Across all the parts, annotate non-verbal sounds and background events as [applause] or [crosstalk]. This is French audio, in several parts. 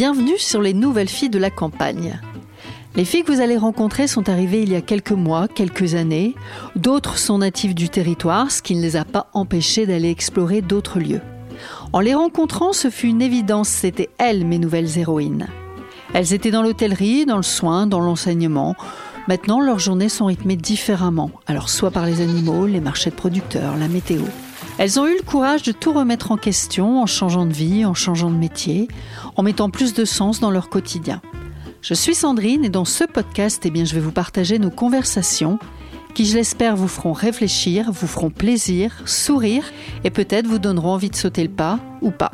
Bienvenue sur les nouvelles filles de la campagne. Les filles que vous allez rencontrer sont arrivées il y a quelques mois, quelques années. D'autres sont natives du territoire, ce qui ne les a pas empêchées d'aller explorer d'autres lieux. En les rencontrant, ce fut une évidence, c'étaient elles mes nouvelles héroïnes. Elles étaient dans l'hôtellerie, dans le soin, dans l'enseignement. Maintenant, leurs journées sont rythmées différemment, alors soit par les animaux, les marchés de producteurs, la météo. Elles ont eu le courage de tout remettre en question en changeant de vie, en changeant de métier, en mettant plus de sens dans leur quotidien. Je suis Sandrine et dans ce podcast, eh bien, je vais vous partager nos conversations qui, je l'espère, vous feront réfléchir, vous feront plaisir, sourire et peut-être vous donneront envie de sauter le pas ou pas.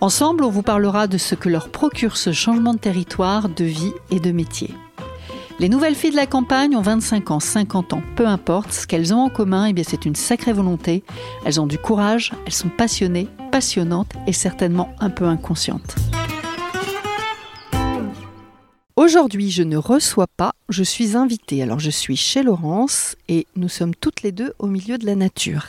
Ensemble, on vous parlera de ce que leur procure ce changement de territoire, de vie et de métier. Les nouvelles filles de la campagne ont 25 ans, 50 ans, peu importe, ce qu'elles ont en commun, eh c'est une sacrée volonté. Elles ont du courage, elles sont passionnées, passionnantes et certainement un peu inconscientes. Aujourd'hui, je ne reçois pas, je suis invitée. Alors, je suis chez Laurence et nous sommes toutes les deux au milieu de la nature.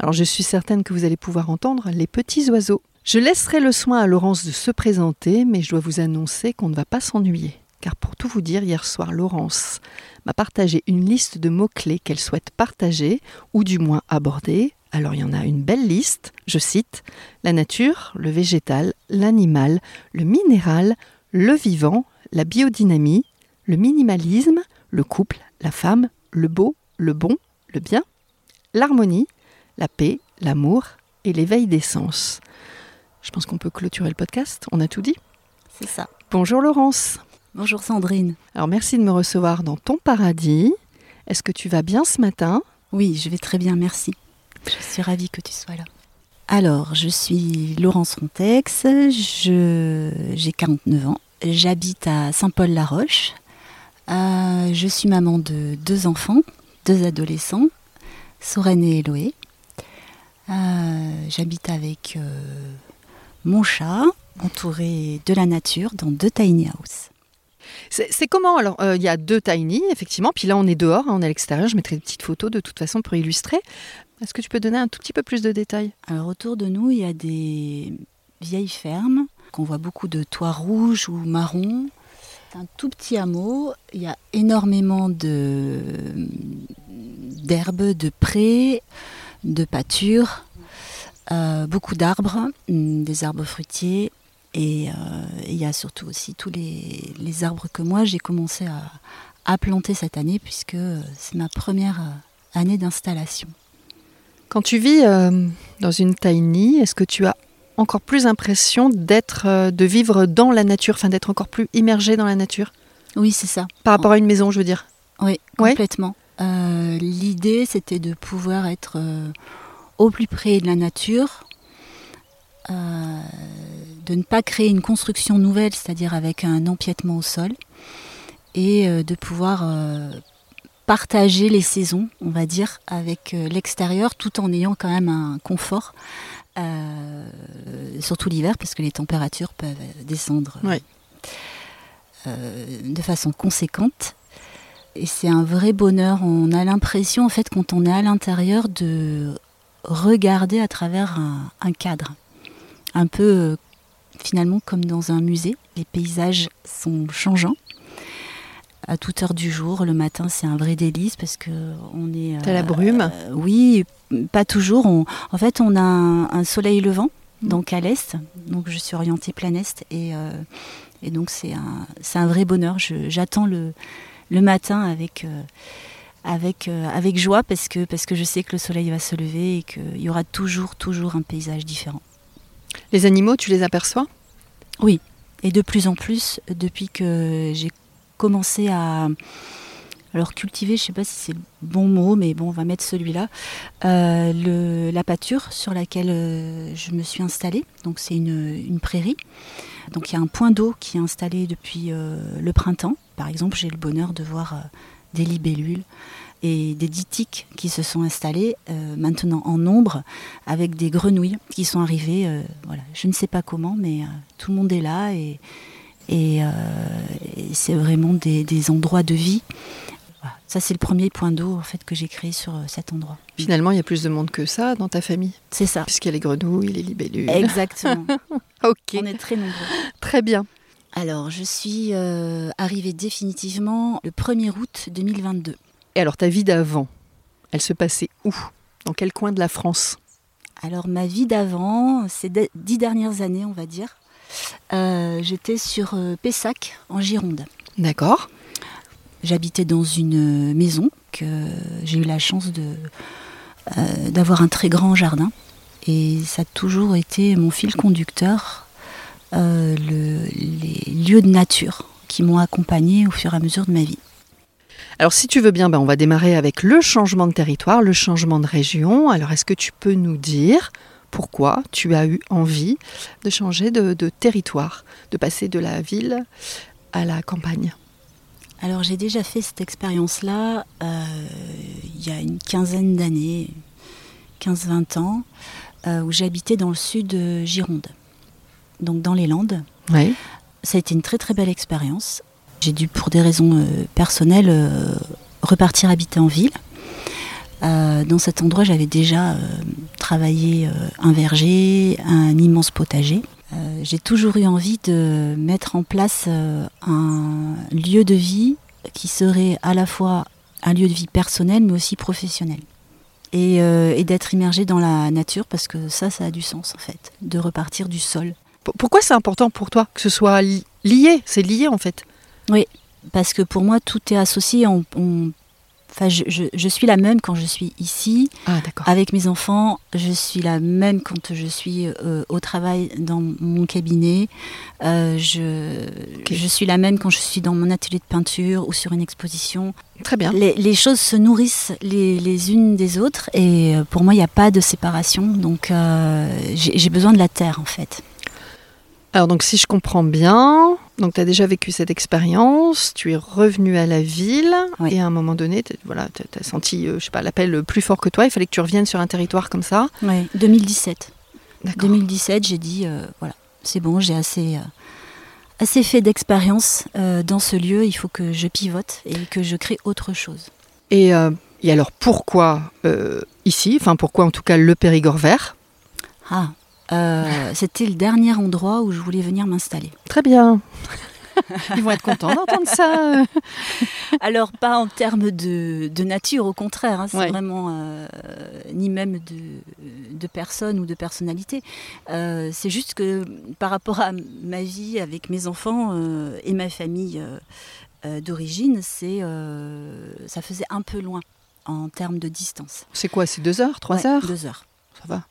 Alors, je suis certaine que vous allez pouvoir entendre les petits oiseaux. Je laisserai le soin à Laurence de se présenter, mais je dois vous annoncer qu'on ne va pas s'ennuyer. Car pour tout vous dire, hier soir, Laurence m'a partagé une liste de mots-clés qu'elle souhaite partager, ou du moins aborder. Alors il y en a une belle liste, je cite, la nature, le végétal, l'animal, le minéral, le vivant, la biodynamie, le minimalisme, le couple, la femme, le beau, le bon, le bien, l'harmonie, la paix, l'amour et l'éveil des sens. Je pense qu'on peut clôturer le podcast, on a tout dit? C'est ça. Bonjour Laurence. Bonjour Sandrine. Alors merci de me recevoir dans ton paradis. Est-ce que tu vas bien ce matin? Oui, je vais très bien, merci. Je suis ravie que tu sois là. Alors, je suis Laurence Rontex, j'ai 49 ans, J'habite à Saint-Paul-la-Roche. Euh, je suis maman de deux enfants, deux adolescents, Soren et Eloé. Euh, j'habite avec euh, mon chat, entouré de la nature, dans deux tiny houses. C'est comment Alors, il y a deux tiny, effectivement, puis là on est dehors, hein, on est à l'extérieur, je mettrai des petites photos de toute façon pour illustrer. Est-ce que tu peux donner un tout petit peu plus de détails? Alors, autour de nous, il y a des vieilles fermes qu'on voit beaucoup de toits rouges ou marrons. C'est un tout petit hameau. Il y a énormément de d'herbes, de prés, de pâtures, euh, beaucoup d'arbres, mm, des arbres fruitiers. Et euh, il y a surtout aussi tous les, les arbres que moi j'ai commencé à, à, planter cette année puisque c'est ma première année d'installation. Quand tu vis euh, dans une tiny, est-ce que tu as encore plus impression d'être, euh, de vivre dans la nature, enfin d'être encore plus immergé dans la nature? Oui, c'est ça. Par rapport à une maison, je veux dire? Oui, complètement. Euh, l'idée, c'était de pouvoir être euh, au plus près de la nature, de ne pas créer une construction nouvelle, c'est-à-dire avec un empiètement au sol, et de pouvoir partager les saisons, on va dire, avec l'extérieur, tout en ayant quand même un confort euh, surtout l'hiver, parce que les températures peuvent descendre euh, de façon conséquente. Et c'est un vrai bonheur. On a l'impression, en fait, quand on est à l'intérieur, de regarder à travers un, cadre. Un peu, euh, finalement, comme dans un musée. Les paysages sont changeants à toute heure du jour. Le matin, c'est un vrai délice parce que on est. T'as la brume. oui, pas toujours. en fait, on a un, soleil levant, mm. donc à l'est. Donc je suis orientée plein est. Et, euh, et donc c'est un, un, vrai bonheur. J'attends le, le matin avec, euh, avec, euh, avec joie parce que, parce que je sais que le soleil va se lever et qu'il y aura toujours, toujours un paysage différent. Les animaux, tu les aperçois? Oui. Et de plus en plus, depuis que j'ai commencé à alors cultiver, je ne sais pas si c'est le bon mot, mais bon, on va mettre celui-là. Euh, la pâture sur laquelle euh, je me suis installée, donc c'est une, prairie. Donc il y a un point d'eau qui est installé depuis euh, le printemps. Par exemple, j'ai le bonheur de voir des libellules et des ditiques qui se sont installées maintenant en nombre avec des grenouilles qui sont arrivées. voilà, je ne sais pas comment, mais tout le monde est là et, et, c'est vraiment des, des endroits de vie ça, c'est le premier point d'eau en fait que j'ai créé sur euh, cet endroit. Finalement, il y a plus de monde que ça dans ta famille. C'est ça. Puisqu'il y a les grenouilles, les libellules. Exactement. [laughs] ok. On est très nombreux. Très bien. Alors, je suis euh, arrivée définitivement le 1er août 2022. Et alors, ta vie d'avant, elle se passait où? Dans quel coin de la France? Alors, ma vie d'avant, ces dix dernières années, on va dire, euh, j'étais sur euh, Pessac, en Gironde. D'accord. J'habitais dans une maison que j'ai eu la chance de, d'avoir un très grand jardin. Et ça a toujours été mon fil conducteur, euh, les lieux de nature qui m'ont accompagné au fur et à mesure de ma vie. Alors si tu veux bien, ben, on va démarrer avec le changement de territoire, le changement de région. Alors est-ce que tu peux nous dire pourquoi tu as eu envie de changer de, territoire, de passer de la ville à la campagne? Alors j'ai déjà fait cette expérience-là euh, il y a une quinzaine d'années, 15-20 ans. Euh, où j'habitais dans le sud de Gironde, donc dans les Landes. Ça a été une très très belle expérience. J'ai dû, pour des raisons euh, personnelles, euh, repartir habiter en ville. dans cet endroit, j'avais déjà travaillé un verger, un immense potager. J'ai toujours eu envie de mettre en place un lieu de vie qui serait à la fois un lieu de vie personnel mais aussi professionnel. Euh, et, d'être immergé dans la nature parce que ça, ça a du sens en fait, de repartir du sol. Pourquoi c'est important pour toi que ce soit lié? C'est lié en fait. Oui, parce que pour moi, tout est associé. On, Enfin, je, suis la même quand je suis ici, ah, avec mes enfants. Je suis la même quand je suis euh, au travail dans mon cabinet. Euh, je, je suis la même quand je suis dans mon atelier de peinture ou sur une exposition. Très bien. Les, choses se nourrissent les, les, unes des autres et euh, pour moi, il n'y a pas de séparation. Donc, j'ai besoin de la terre en fait. Alors donc si je comprends bien, donc tu as déjà vécu cette expérience, tu es revenu à la ville et à un moment donné, voilà, tu as, senti euh, je sais pas l'appel plus fort que toi, il fallait que tu reviennes sur un territoire comme ça. Oui, 2017. 2017, j'ai dit euh, voilà, c'est bon, j'ai assez euh, assez fait d'expérience dans ce lieu, il faut que je pivote et que je crée autre chose. Et, et alors pourquoi ici, enfin pourquoi en tout cas le Périgord vert? Ah, c'était le dernier endroit où je voulais venir m'installer. Très bien. [laughs] Ils vont être contents d'entendre ça. [laughs] Alors, pas en termes de, nature, au contraire. Hein, c'est vraiment euh, ni même de, de, personne ou de personnalité. Euh, c'est juste que par rapport à ma vie avec mes enfants et ma famille d'origine, c'est ça faisait un peu loin en termes de distance. C'est quoi C'est deux heures, trois heures? Deux heures. Ça va.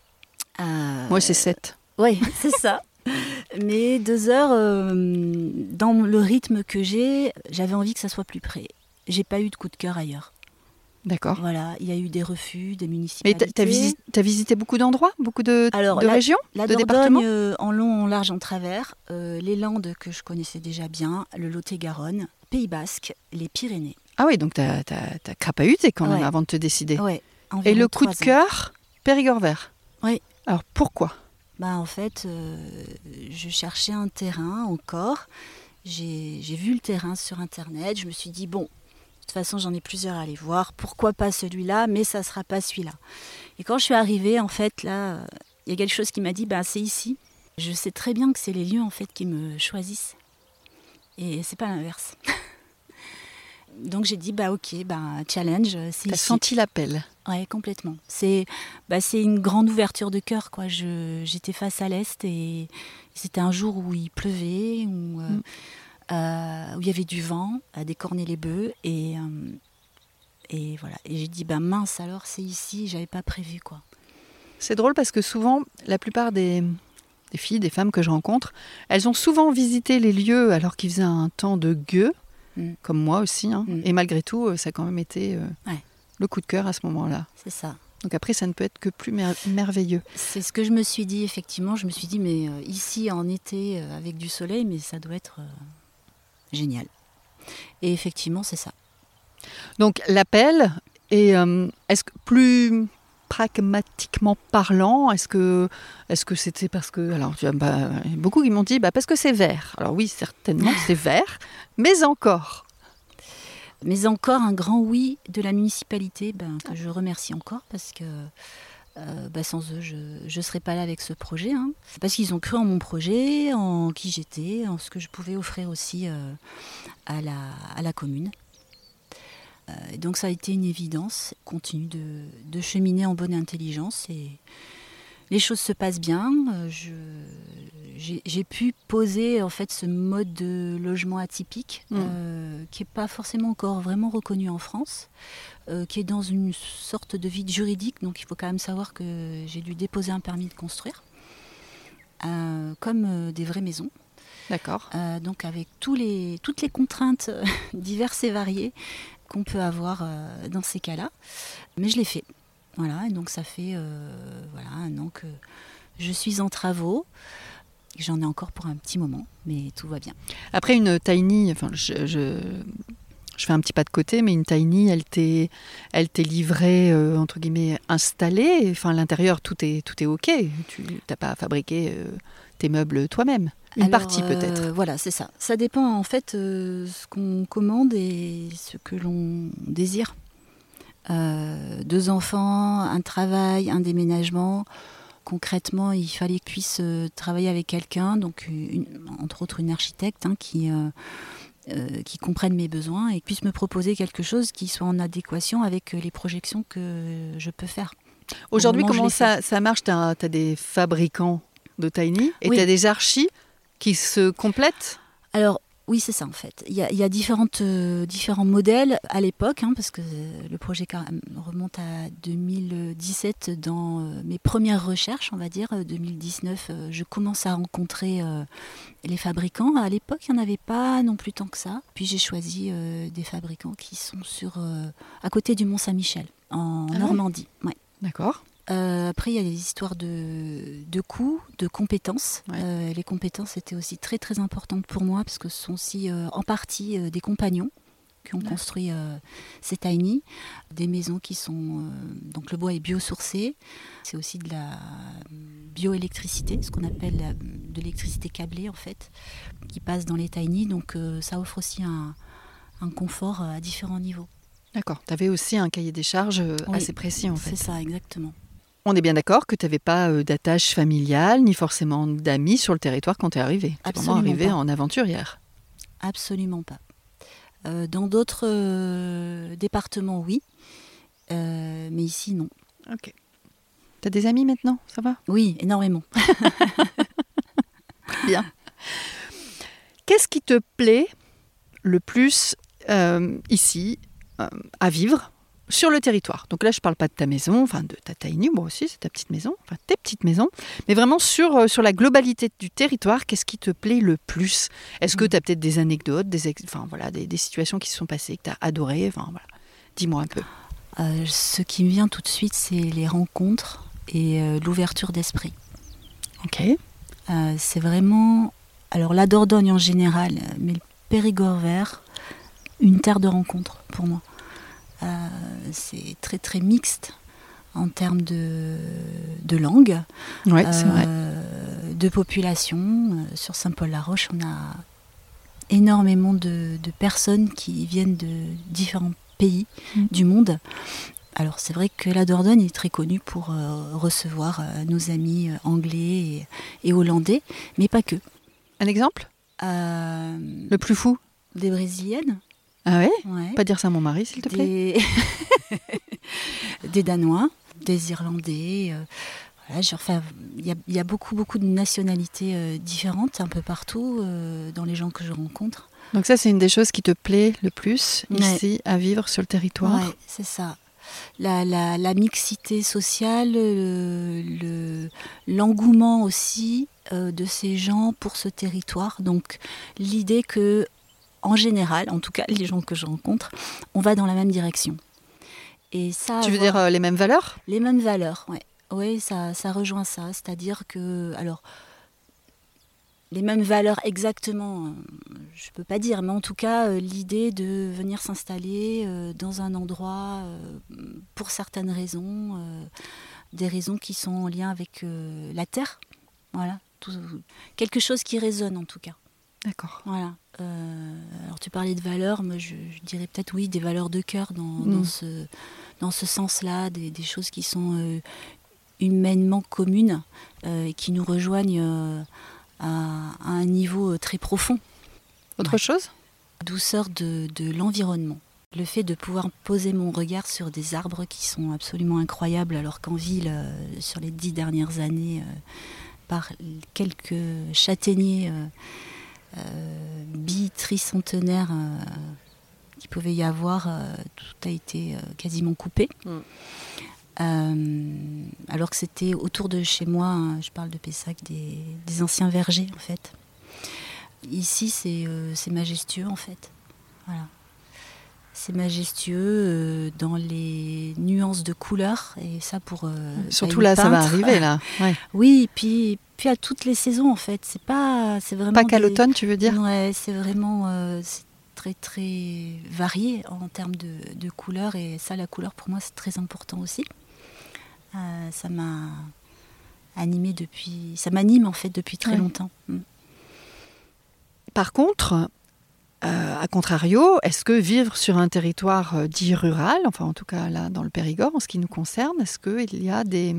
Euh, Moi, c'est 7. Oui, c'est ça. [laughs] Mais deux heures, euh, dans le rythme que j'ai, j'avais envie que ça soit plus près. J'ai pas eu de coup de cœur ailleurs. D'accord. Voilà, il y a eu des refus, des municipalités. Mais tu as, visité, visité beaucoup d'endroits, beaucoup de, Alors, de régions, la de départements euh, en long, en large, en travers, les Landes que je connaissais déjà bien, le Lot-et-Garonne, Pays Basque, les Pyrénées. Ah oui, donc tu as, as, crapahuté quand même avant de te décider. Ouais, Et le coup de cœur, Périgord vert. Oui, alors pourquoi? Bah, En fait, euh, je cherchais un terrain encore. J'ai vu le terrain sur Internet. Je me suis dit, bon, de toute façon, j'en ai plusieurs à aller voir. Pourquoi pas celui-là? Mais ça ne sera pas celui-là. Et quand je suis arrivée, en fait, là, il y a quelque chose qui m'a dit, bah, c'est ici. Je sais très bien que c'est les lieux, en fait, qui me choisissent. Et c'est pas l'inverse. [laughs] donc j'ai dit bah ok bah challenge. T'as senti l'appel Ouais complètement. C'est bah c'est une grande ouverture de cœur quoi. j'étais face à l'est et c'était un jour où il pleuvait où, euh, mm. euh, où il y avait du vent à décorner les bœufs et euh, et voilà et j'ai dit bah mince alors c'est ici j'avais pas prévu quoi. C'est drôle parce que souvent la plupart des des filles, des femmes que je rencontre, elles ont souvent visité les lieux alors qu'il faisait un temps de gueux Mm. comme moi aussi. Hein. Mm. Et malgré tout, euh, ça a quand même été euh, le coup de cœur à ce moment-là. C'est ça. Donc après, ça ne peut être que plus merveilleux. C'est ce que je me suis dit, effectivement. Je me suis dit, mais euh, ici, en été, avec du soleil, mais ça doit être génial. Et effectivement, c'est ça. Donc l'appel, et est-ce que plus pragmatiquement parlant, est-ce que est-ce que c'était parce que alors tu bah, beaucoup qui m'ont dit bah parce que c'est vert. Alors oui, certainement c'est [laughs] vert, mais encore. Mais encore un grand oui de la municipalité, ben, que je remercie encore parce que bah, sans eux, je ne serais pas là avec ce projet. Hein. Parce qu'ils ont cru en mon projet, en qui j'étais, en ce que je pouvais offrir aussi à, la, à la commune. Donc ça a été une évidence. Continue de, de cheminer en bonne intelligence et les choses se passent bien. Euh, j'ai pu poser en fait ce mode de logement atypique mm. euh, qui n'est pas forcément encore vraiment reconnu en France, euh, qui est dans une sorte de vide juridique. Donc il faut quand même savoir que j'ai dû déposer un permis de construire, comme des vraies maisons. D'accord. donc avec tous les, toutes les contraintes [laughs] diverses et variées qu'on peut avoir dans ces cas-là. Mais je l'ai fait. Voilà, et donc ça fait euh, voilà, un an que je suis en travaux. J'en ai encore pour un petit moment, mais tout va bien. Après une tiny, enfin, je, je, fais un petit pas de côté, mais une tiny, elle t'est, elle t'est livrée euh, entre guillemets installée. Enfin, l'intérieur, tout est, tout est ok. Tu n'as pas fabriqué euh, tes meubles toi-même. Une partie peut-être. voilà, c'est ça. Ça dépend en fait ce qu'on commande et ce que l'on désire. Euh, deux enfants, un travail, un déménagement. Concrètement, il fallait que puisse euh, travailler avec quelqu'un, donc entre autres une architecte hein, qui, euh, qui comprenne mes besoins et puisse me proposer quelque chose qui soit en adéquation avec les projections que je peux faire. Aujourd'hui, comment ça, ça, marche? Tu as, des fabricants de Tiny et tu as des archis? Qui se complètent Alors, oui, c'est ça en fait. Il y a, différentes, euh, différents modèles à l'époque, hein, parce que le projet remonte à 2017 dans euh, mes premières recherches, on va dire. 2019, euh, je commence à rencontrer les fabricants. À l'époque, il n'y en avait pas non plus tant que ça. Puis j'ai choisi des fabricants qui sont sur, à côté du Mont-Saint-Michel, en ah Normandie. Ouais. D'accord. Euh, après, il y a des histoires de, de coûts, de compétences. Euh, les compétences étaient aussi très très importantes pour moi parce que ce sont aussi euh, en partie des compagnons qui ont construit ces tiny, des maisons qui sont donc le bois est biosourcé, c'est aussi de la bioélectricité, ce qu'on appelle de l'électricité câblée en fait, qui passe dans les tiny, donc ça offre aussi un, un confort à différents niveaux. D'accord. Tu avais aussi un cahier des charges assez précis en fait. C'est ça, exactement. On est bien d'accord que tu n'avais pas euh, d'attache familiale, ni forcément d'amis sur le territoire quand tu es arrivée. Tu es vraiment arrivée en aventurière. Absolument pas. Euh, dans d'autres euh, départements, oui. mais ici, non. Ok. Tu as des amis maintenant Ça va? Oui, énormément. [laughs] bien. Qu'est-ce qui te plaît le plus ici à vivre? Sur le territoire. Donc là, je ne parle pas de ta maison, enfin de ta tiny, moi aussi, c'est ta petite maison, enfin tes petites maisons, mais vraiment sur, euh, sur la globalité du territoire, qu'est-ce qui te plaît le plus? Est-ce que mm. tu as peut-être des anecdotes, des, enfin, voilà, des, situations qui se sont passées, que tu as adorées? Enfin, voilà. Dis-moi un peu. Euh, ce qui me vient tout de suite, c'est les rencontres et euh, l'ouverture d'esprit. Ok. c'est vraiment, alors la Dordogne en général, mais le Périgord vert, une terre de rencontres pour moi. Euh, c'est très très mixte en termes de, de langue, euh, de population. Euh, sur Saint-Paul-la-Roche, on a énormément de, personnes qui viennent de différents pays mm. du monde. Alors c'est vrai que la Dordogne est très connue pour recevoir nos amis anglais et, hollandais, mais pas que. Un exemple? Le plus fou? Des Brésiliennes. Ah ouais, Pas dire ça à mon mari, s'il te plaît? [laughs] Des, Danois, des Irlandais. Euh, il y, a beaucoup, beaucoup de nationalités euh, différentes un peu partout euh, dans les gens que je rencontre. Donc ça, c'est une des choses qui te plaît le plus ici à vivre sur le territoire? Oui, c'est ça. La, la, mixité sociale, l'engouement le, aussi de ces gens pour ce territoire. Donc l'idée que en général, en tout cas les gens que je rencontre, on va dans la même direction. Et ça, tu veux dire euh, les mêmes valeurs? Les mêmes valeurs, oui. Oui, ça, ça rejoint ça. C'est-à-dire que, alors, les mêmes valeurs exactement, euh, je ne peux pas dire, mais en tout cas, euh, l'idée de venir s'installer dans un endroit pour certaines raisons, des raisons qui sont en lien avec la terre. Voilà, quelque chose qui résonne en tout cas. D'accord. Voilà. Euh, alors tu parlais de valeurs, moi je, dirais peut-être oui des valeurs de cœur dans, mm. ce, dans ce sens-là, des, choses qui sont euh, humainement communes et qui nous rejoignent à, un niveau très profond. Autre chose? Douceur de, l'environnement. Le fait de pouvoir poser mon regard sur des arbres qui sont absolument incroyables, alors qu'en ville, sur les dix dernières années, par quelques châtaigniers euh, bitricentenaire euh, qu'il pouvait y avoir, euh, tout a été quasiment coupé. Mm. alors que c'était autour de chez moi, hein, je parle de Pessac, des, anciens vergers en fait. Ici, c'est majestueux en fait. Voilà. C'est majestueux dans les nuances de couleurs et ça pour. Surtout là, ça va arriver là. [laughs] Oui, puis à toutes les saisons en fait. C'est pas, c'est vraiment pas qu'à l'automne, tu veux dire? Ouais, c'est vraiment euh, très très varié en termes de, de, couleurs et ça, la couleur pour moi c'est très important aussi. Euh, ça m'a animé depuis, ça m'anime en fait depuis très longtemps. Mm. Par contre, euh, à contrario, est-ce que vivre sur un territoire dit rural, enfin en tout cas là dans le Périgord en ce qui nous concerne, est-ce qu'il y a des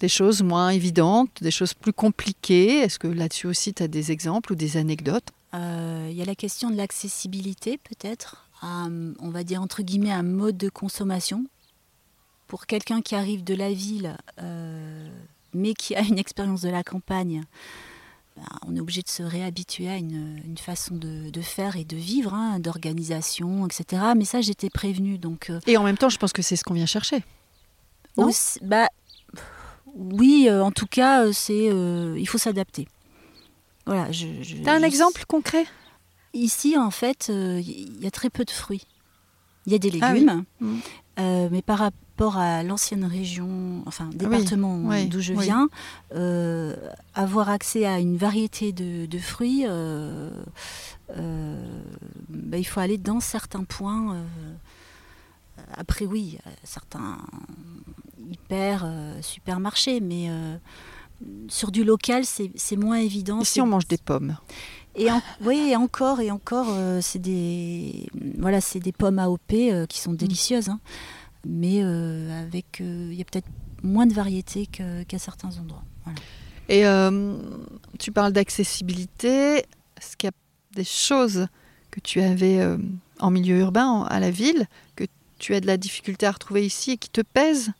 des choses moins évidentes, des choses plus compliquées Est-ce que là-dessus aussi tu as des exemples ou des anecdotes? Euh, Il y a la question de l'accessibilité peut-être, on va dire entre guillemets un mode de consommation. Pour quelqu'un qui arrive de la ville, euh, mais qui a une expérience de la campagne, ben, on est obligé de se réhabituer à une, façon de, faire et de vivre, hein, d'organisation, etc. Mais ça, j'étais prévenue. Donc, euh, et en même temps, je pense que c'est ce qu'on vient chercher. Aussi, bah, oui, euh, en tout cas, euh, c'est, euh, il faut s'adapter. Voilà. Je, T'as un exemple concret? Ici, en fait, il y a très peu de fruits. Il y a des ah légumes, mmh. mais par rapport à l'ancienne région, enfin ah département d'où je viens, avoir accès à une variété de, fruits, bah, il faut aller dans certains points. après, oui, certains hyper euh, supermarché, mais euh, sur du local, c'est moins évident. si on mange des pommes et oui, et encore et encore, euh, c'est des voilà, c'est des pommes AOP qui sont mm. délicieuses, hein. mais avec il y a peut-être moins de variété qu'à certains endroits. Et tu parles d'accessibilité. Est-ce qu'il y a des choses que tu avais en milieu urbain, à la ville, que tu as de la difficulté à retrouver ici et qui te pèsent?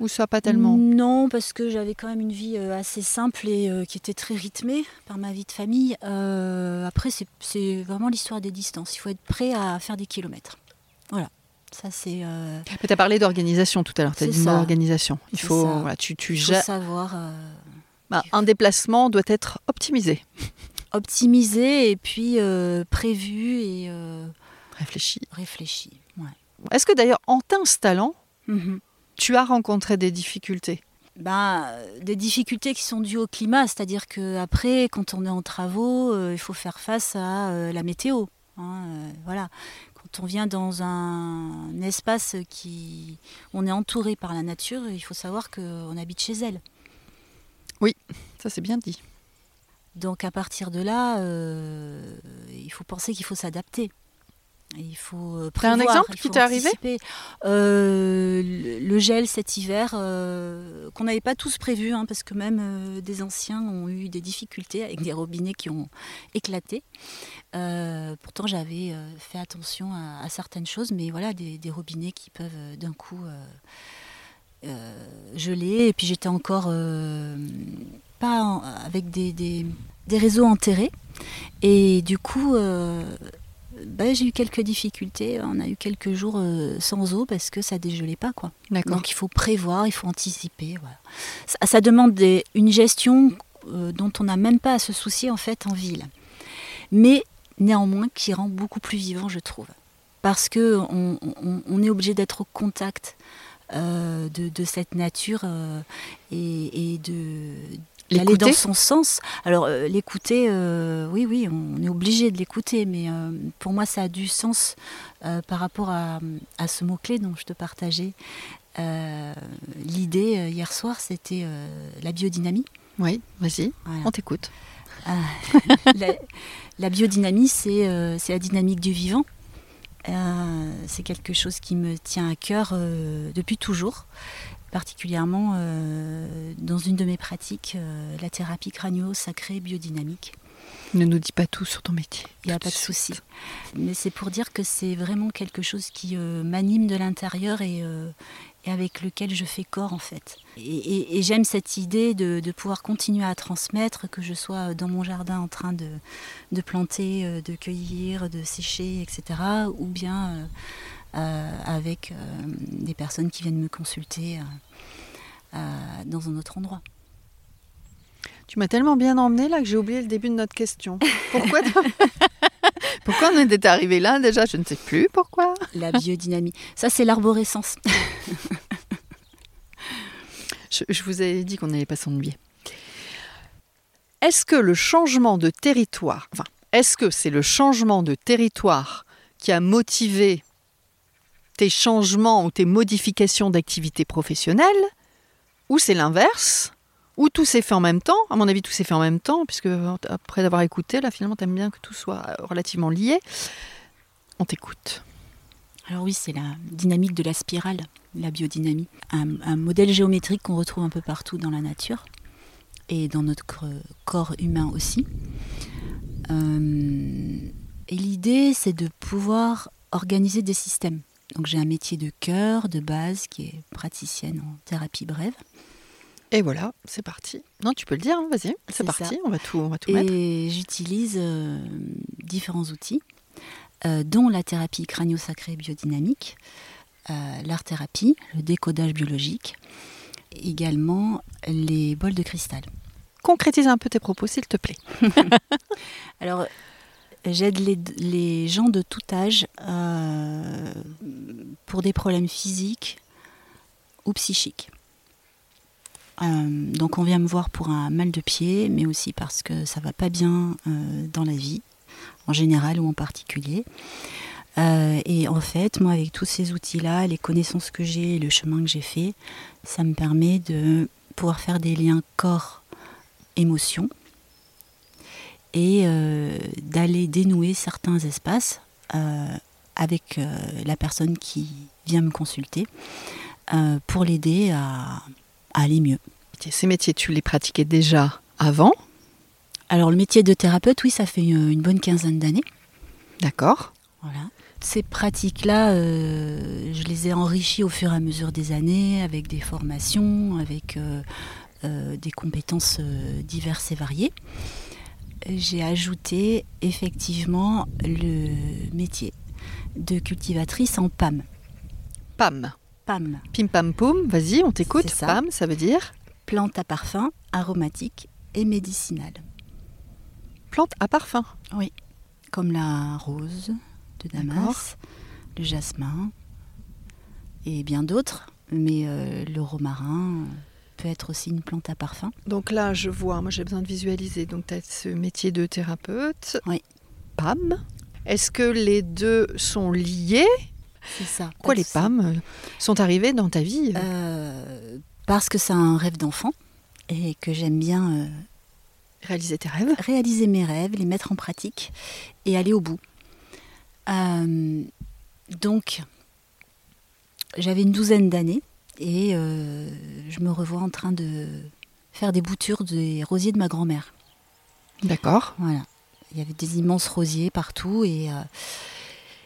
Ou ça pas tellement Non, parce que j'avais quand même une vie euh, assez simple et euh, qui était très rythmée par ma vie de famille. Euh, après, c'est vraiment l'histoire des distances. Il faut être prêt à faire des kilomètres. Voilà. Ça, c'est. Tu as parlé d'organisation tout à l'heure. Tu as dit organisation. Il faut, voilà, tu, tu Il faut savoir. Bah, un déplacement doit être optimisé. [laughs] Optimisé et puis prévu et. réfléchi. Réfléchi. Ouais. Est-ce que d'ailleurs, en t'installant, mm-hmm tu as rencontré des difficultés ben, des difficultés qui sont dues au climat, c'est-à-dire qu'après, quand on est en travaux, euh, il faut faire face à euh, la météo. Hein, euh, voilà. Quand on vient dans un, espace qui, on est entouré par la nature, il faut savoir qu'on habite chez elle. Oui, ça c'est bien dit. Donc à partir de là, il faut penser qu'il faut s'adapter. Il faut euh, un exemple qui t'est arrivé euh, le, gel cet hiver, euh, qu'on n'avait pas tous prévu, hein, parce que même des anciens ont eu des difficultés avec des robinets qui ont éclaté. pourtant, j'avais fait attention à, certaines choses, mais voilà, des, robinets qui peuvent d'un coup geler. Et puis j'étais encore pas avec des, des, réseaux enterrés. Et du coup, bah, j'ai eu quelques difficultés. On a eu quelques jours euh, sans eau parce que ça dégelait pas. Quoi. Donc il faut prévoir, il faut anticiper. Ça, demande une gestion euh, dont on n'a même pas à se soucier en fait en ville. Mais néanmoins qui rend beaucoup plus vivant, je trouve. Parce que on, est obligé d'être au contact euh, de, cette nature et, et de, aller dans son sens. Alors euh, l'écouter, euh, oui, oui, on est obligé de l'écouter, mais euh, pour moi ça a du sens par rapport à, ce mot-clé dont je te partageais. L'idée hier soir, c'était la biodynamie. Oui, vas-y, on t'écoute. [laughs] la, biodynamie, c'est la dynamique du vivant. c'est quelque chose qui me tient à cœur depuis toujours particulièrement dans une de mes pratiques, la thérapie crânio-sacrée biodynamique. Ne nous dis pas tout sur ton métier. Il n'y a pas de souci. Mais c'est pour dire que c'est vraiment quelque chose qui euh, m'anime de l'intérieur euh, et, avec lequel je fais corps en fait. Et, j'aime cette idée de, pouvoir continuer à transmettre, que je sois dans mon jardin en train de, de planter, euh, de cueillir, de sécher, etc. Ou bien avec des personnes qui viennent me consulter dans un autre endroit. Tu m'as tellement bien emmené là que j'ai oublié le début de notre question. [laughs] Pourquoi [laughs] Pourquoi on était arrivé là déjà? Je ne sais plus pourquoi. La biodynamie. Ça, c'est l'arborescence. [laughs] je, vous avais dit qu'on n'allait pas s'ennuyer. Est-ce que le changement de territoire, enfin, est-ce que c'est le changement de territoire qui a motivé tes changements ou tes modifications d'activité professionnelle ou c'est l'inverse ou tout s'est fait en même temps. À mon avis, tout s'est fait en même temps, puisque après avoir écouté, là, finalement, tu aimes bien que tout soit relativement lié. On t'écoute. Alors oui, c'est la dynamique de la spirale, la biodynamie. Un, modèle géométrique qu'on retrouve un peu partout dans la nature et dans notre corps humain aussi. Euh, et l'idée, c'est de pouvoir organiser des systèmes. Donc j'ai un métier de cœur, de base, qui est praticienne en thérapie brève. Et voilà, c'est parti. Non, tu peux le dire, hein, vas-y, c'est parti, on va tout, on va tout mettre. Et j'utilise euh, différents outils, euh, dont la thérapie crânio-sacrée biodynamique, euh, l'art-thérapie, le décodage biologique, également les bols de cristal. Concrétise un peu tes propos, s'il te plaît. [laughs] Alors, j'aide les, gens de tout âge pour des problèmes physiques ou psychiques. Euh, donc on vient me voir pour un mal de pied, mais aussi parce que ça va pas bien euh, dans la vie, en général ou en particulier. Euh, et en fait, moi, avec tous ces outils-là, les connaissances que j'ai, le chemin que j'ai fait, ça me permet de pouvoir faire des liens corps-émotion et d'aller dénouer certains espaces avec la personne qui vient me consulter pour l'aider à aller mieux. Ces métiers, tu les pratiquais déjà avant? Alors le métier de thérapeute, oui, ça fait une bonne quinzaine d'années. D'accord. Voilà. Ces pratiques-là, euh, je les ai enrichies au fur et à mesure des années avec des formations, avec euh, euh, des compétences diverses et variées. J'ai ajouté effectivement le métier de cultivatrice en PAM. PAM PAM. Pim pam poum, vas-y, on t'écoute. PAM, ça veut dire Plante à parfum, aromatique et médicinale. Plante à parfum Oui, comme la rose de Damas, le jasmin et bien d'autres, mais euh, le romarin peut être aussi une plante à parfum. Donc là, je vois, moi j'ai besoin de visualiser. Donc tu as ce métier de thérapeute. Oui. PAM. Est-ce que les deux sont liés? C'est ça. Pourquoi les PAM euh, sont arrivées dans ta vie? Euh, Parce que c'est un rêve d'enfant et que j'aime bien euh, réaliser tes rêves. Réaliser mes rêves, les mettre en pratique et aller au bout. donc, j'avais une douzaine d'années et je me revois en train de faire des boutures des rosiers de ma grand-mère. D'accord. Voilà. Il y avait des immenses rosiers partout et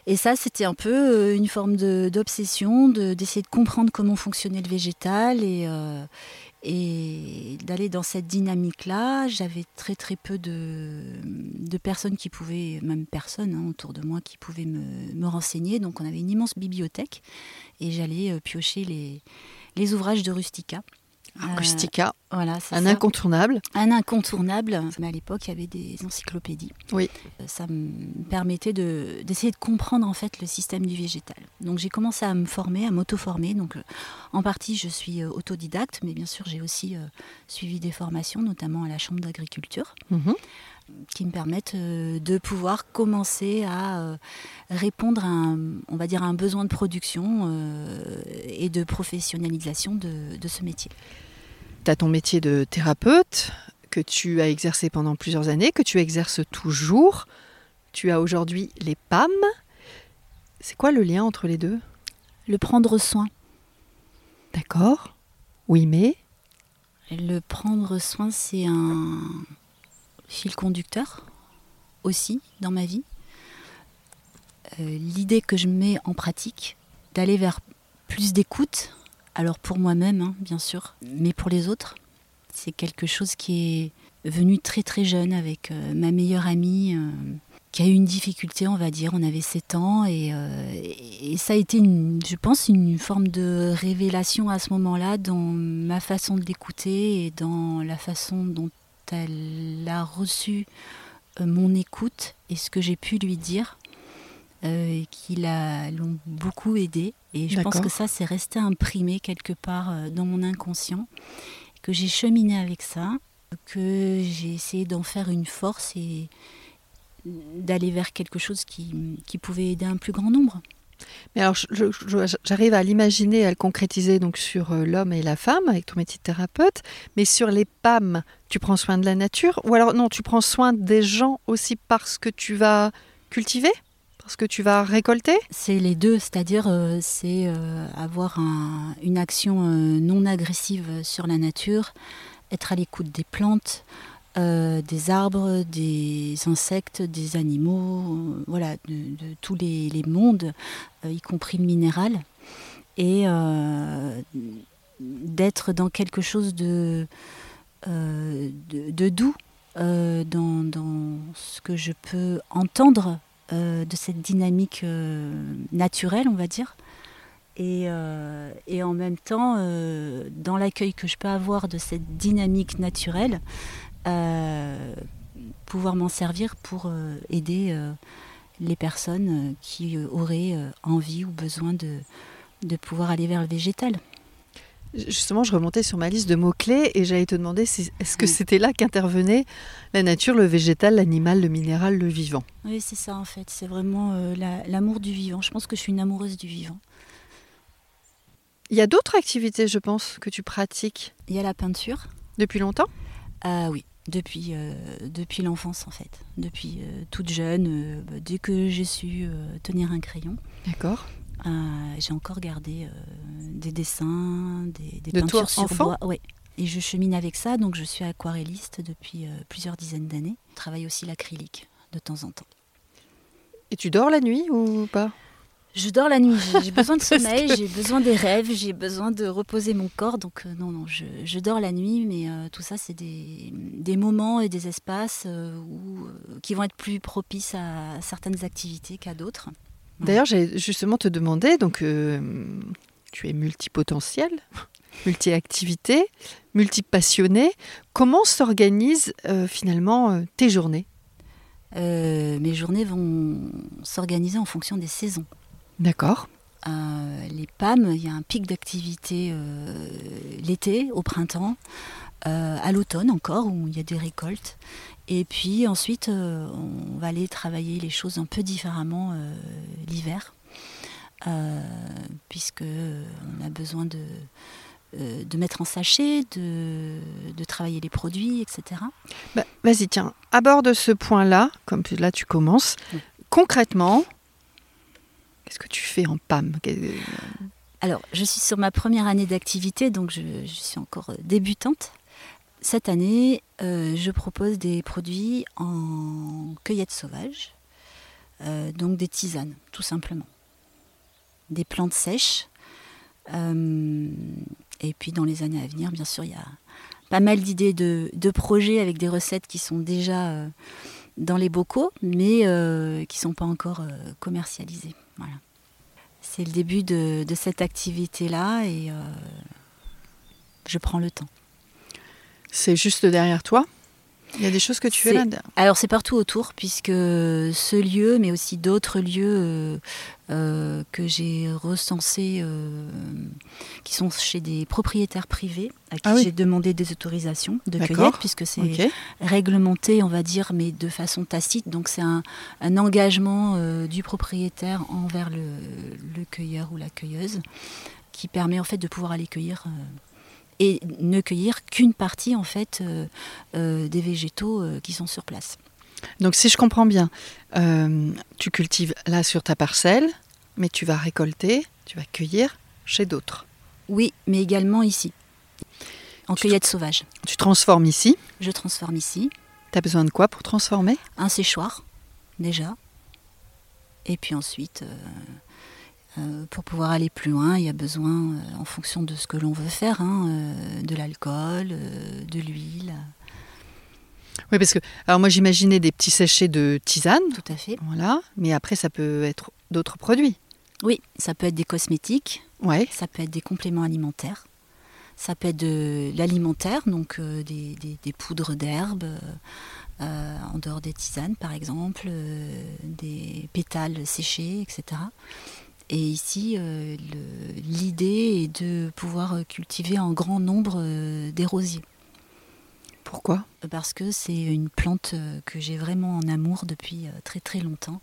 et ça, c'était un peu euh, une forme d'obsession, d'essayer de, comprendre comment fonctionnait le végétal et, euh, et d'aller dans cette dynamique-là. J'avais très très peu de, personnes qui pouvaient, même personne hein, autour de moi, qui pouvaient me, renseigner. Donc on avait une immense bibliothèque et j'allais euh, piocher les ouvrages de Rustica. Rustica, euh, voilà, un incontournable. Un incontournable, mais à l'époque il y avait des encyclopédies. Oui. Euh, ça me permettait d'essayer de, comprendre en fait le système du végétal. Donc j'ai commencé à me former, à m'auto-former. Donc euh, en partie je suis autodidacte, mais bien sûr j'ai aussi suivi des formations, notamment à la Chambre d'agriculture. Mhm. qui me permettent de pouvoir commencer à répondre à un, on va dire, un besoin de production et de professionnalisation de, de ce métier tu as ton métier de thérapeute que tu as exercé pendant plusieurs années, que tu exerces toujours. Tu as aujourd'hui les PAM. C'est quoi le lien entre les deux? Le prendre soin. D'accord. Oui, mais? Le prendre soin, c'est un fil conducteur aussi dans ma vie. Euh, L'idée que je mets en pratique, d'aller vers plus d'écoute, alors pour moi-même, hein, bien sûr, mais pour les autres, c'est quelque chose qui est venu très très jeune avec euh, ma meilleure amie. euh, qui a eu une difficulté, on va dire. On avait 7 ans et, euh, et ça a été, je pense, une forme de révélation à ce moment-là dans ma façon de l'écouter et dans la façon dont elle a reçu mon écoute et ce que j'ai pu lui dire, euh, qui l'ont beaucoup aidé. Et je pense que ça, c'est resté imprimé quelque part euh, dans mon inconscient, que j'ai cheminé avec ça, que j'ai essayé d'en faire une force et d'aller vers quelque chose qui, qui pouvait aider un plus grand nombre. Mais alors, j'arrive à l'imaginer, à le concrétiser donc sur euh, l'homme et la femme avec ton métier de thérapeute, mais sur les PAM, tu prends soin de la nature? Ou alors non, tu prends soin des gens aussi parce que tu vas cultiver, parce que tu vas récolter? C'est les deux, c'est-à-dire euh, c'est euh, avoir un- une action euh, non agressive sur la nature, être à l'écoute des plantes, des arbres, des insectes, des animaux, voilà, de, tous les, mondes, y compris le minéral, et d'être dans quelque chose de, de, doux dans ce que je peux entendre euh, de cette dynamique euh, naturelle, on va dire. Et, euh, en même temps, dans l'accueil que je peux avoir de cette dynamique naturelle, pouvoir m'en servir pour aider les personnes qui auraient envie ou besoin de pouvoir aller vers le végétal. Justement, je remontais sur ma liste de mots-clés et j'allais te demander si, est-ce que Oui. c'était là qu'intervenait la nature, le végétal, l'animal, le minéral, le vivant? Oui, c'est ça en fait. C'est vraiment euh, la- l'amour du vivant. Je pense que je suis une amoureuse du vivant. Il y a d'autres activités, je pense, que tu pratiques? Il y a la peinture. depuis longtemps? Ah oui, depuis, euh, depuis l'enfance en fait. Depuis euh, toute jeune, bah, dès que j'ai su tenir un crayon, D'accord. Euh, j'ai encore gardé euh, des dessins, des, des De toi, peintures sur enfant bois. Ouais. Et je chemine avec ça, donc je suis aquarelliste depuis euh, plusieurs dizaines d'années. Je travaille aussi l'acrylique de temps en temps. Et tu dors la nuit ou pas? Je dors la nuit, j'ai- [laughs] besoin de sommeil, que- j'ai besoin des rêves, j'ai besoin de reposer mon corps. Donc euh, non, non, je, je dors la nuit, mais euh, tout ça, c'est des, des moments et des espaces euh, où, qui vont être plus propices à certaines activités qu'à d'autres. D'ailleurs, j'allais justement te demander, donc euh, tu es multipotentiel, [laughs] multi-activité, multi-passionné. Comment s'organisent euh, finalement euh, tes journées? Mes journées vont s'organiser en fonction des saisons. D'accord. Les PAM, il y a un pic d'activité l'été, au printemps, à l'automne encore, où il y a des récoltes. Et puis ensuite, euh, on va aller travailler les choses un peu différemment euh, l'hiver, euh, puisque on a besoin de, de mettre en sachet, de, de travailler les produits, etc. Bah, Vas-y, tiens, aborde ce point-là, comme là tu commences. Oui. Concrètement, qu'est-ce que tu fais en PAM Alors, je suis sur ma première année d'activité, donc je, je suis encore débutante. Cette année, euh, je propose des produits en cueillette sauvage, euh, donc des tisanes, tout simplement. Des plantes sèches. Euh, et puis, dans les années à venir, bien sûr, il y a pas mal d'idées de, projets avec des recettes qui sont déjà dans les bocaux, mais qui ne sont pas encore commercialisées. Voilà. C'est le début de, cette activité-là et je prends le temps. C'est juste derrière toi Il y a des choses que tu fais là Alors c'est partout autour puisque ce lieu, mais aussi d'autres lieux euh, euh, que j'ai recensés, euh, qui sont chez des propriétaires privés à qui Ah oui. j'ai demandé des autorisations de cueillette puisque c'est réglementé, on va dire, mais de façon tacite. Donc c'est un, un engagement du propriétaire envers le, le cueilleur ou la cueilleuse qui permet en fait de pouvoir aller cueillir et ne cueillir qu'une partie en fait euh, euh, des végétaux euh, qui sont sur place. Donc si je comprends bien, tu cultives là sur ta parcelle, Mais tu vas récolter, tu vas cueillir chez d'autres. Oui, mais également ici, en Tu cueillette sauvage. Tu transformes ici. Je transforme ici Tu as besoin de quoi pour transformer? Un séchoir, déjà. Et puis ensuite, euh, euh, pour pouvoir aller plus loin, il y a besoin, euh, en fonction de ce que l'on veut faire, hein, euh, de l'alcool, de l'huile, Oui, parce que alors moi j'imaginais des petits sachets de tisane, tout à fait. voilà, mais après ça peut être d'autres produits. Oui, ça peut être des cosmétiques, Ouais. ça peut être des compléments alimentaires, ça peut être de l'alimentaire, donc des, des- des poudres d'herbes, euh, euh, en dehors des tisanes par exemple, euh, des pétales séchés, etc. Et ici, euh, l'idée est de pouvoir cultiver en grand nombre euh, des rosiers. Pourquoi? Parce que c'est une plante euh, que j'ai vraiment en amour depuis euh, très très longtemps,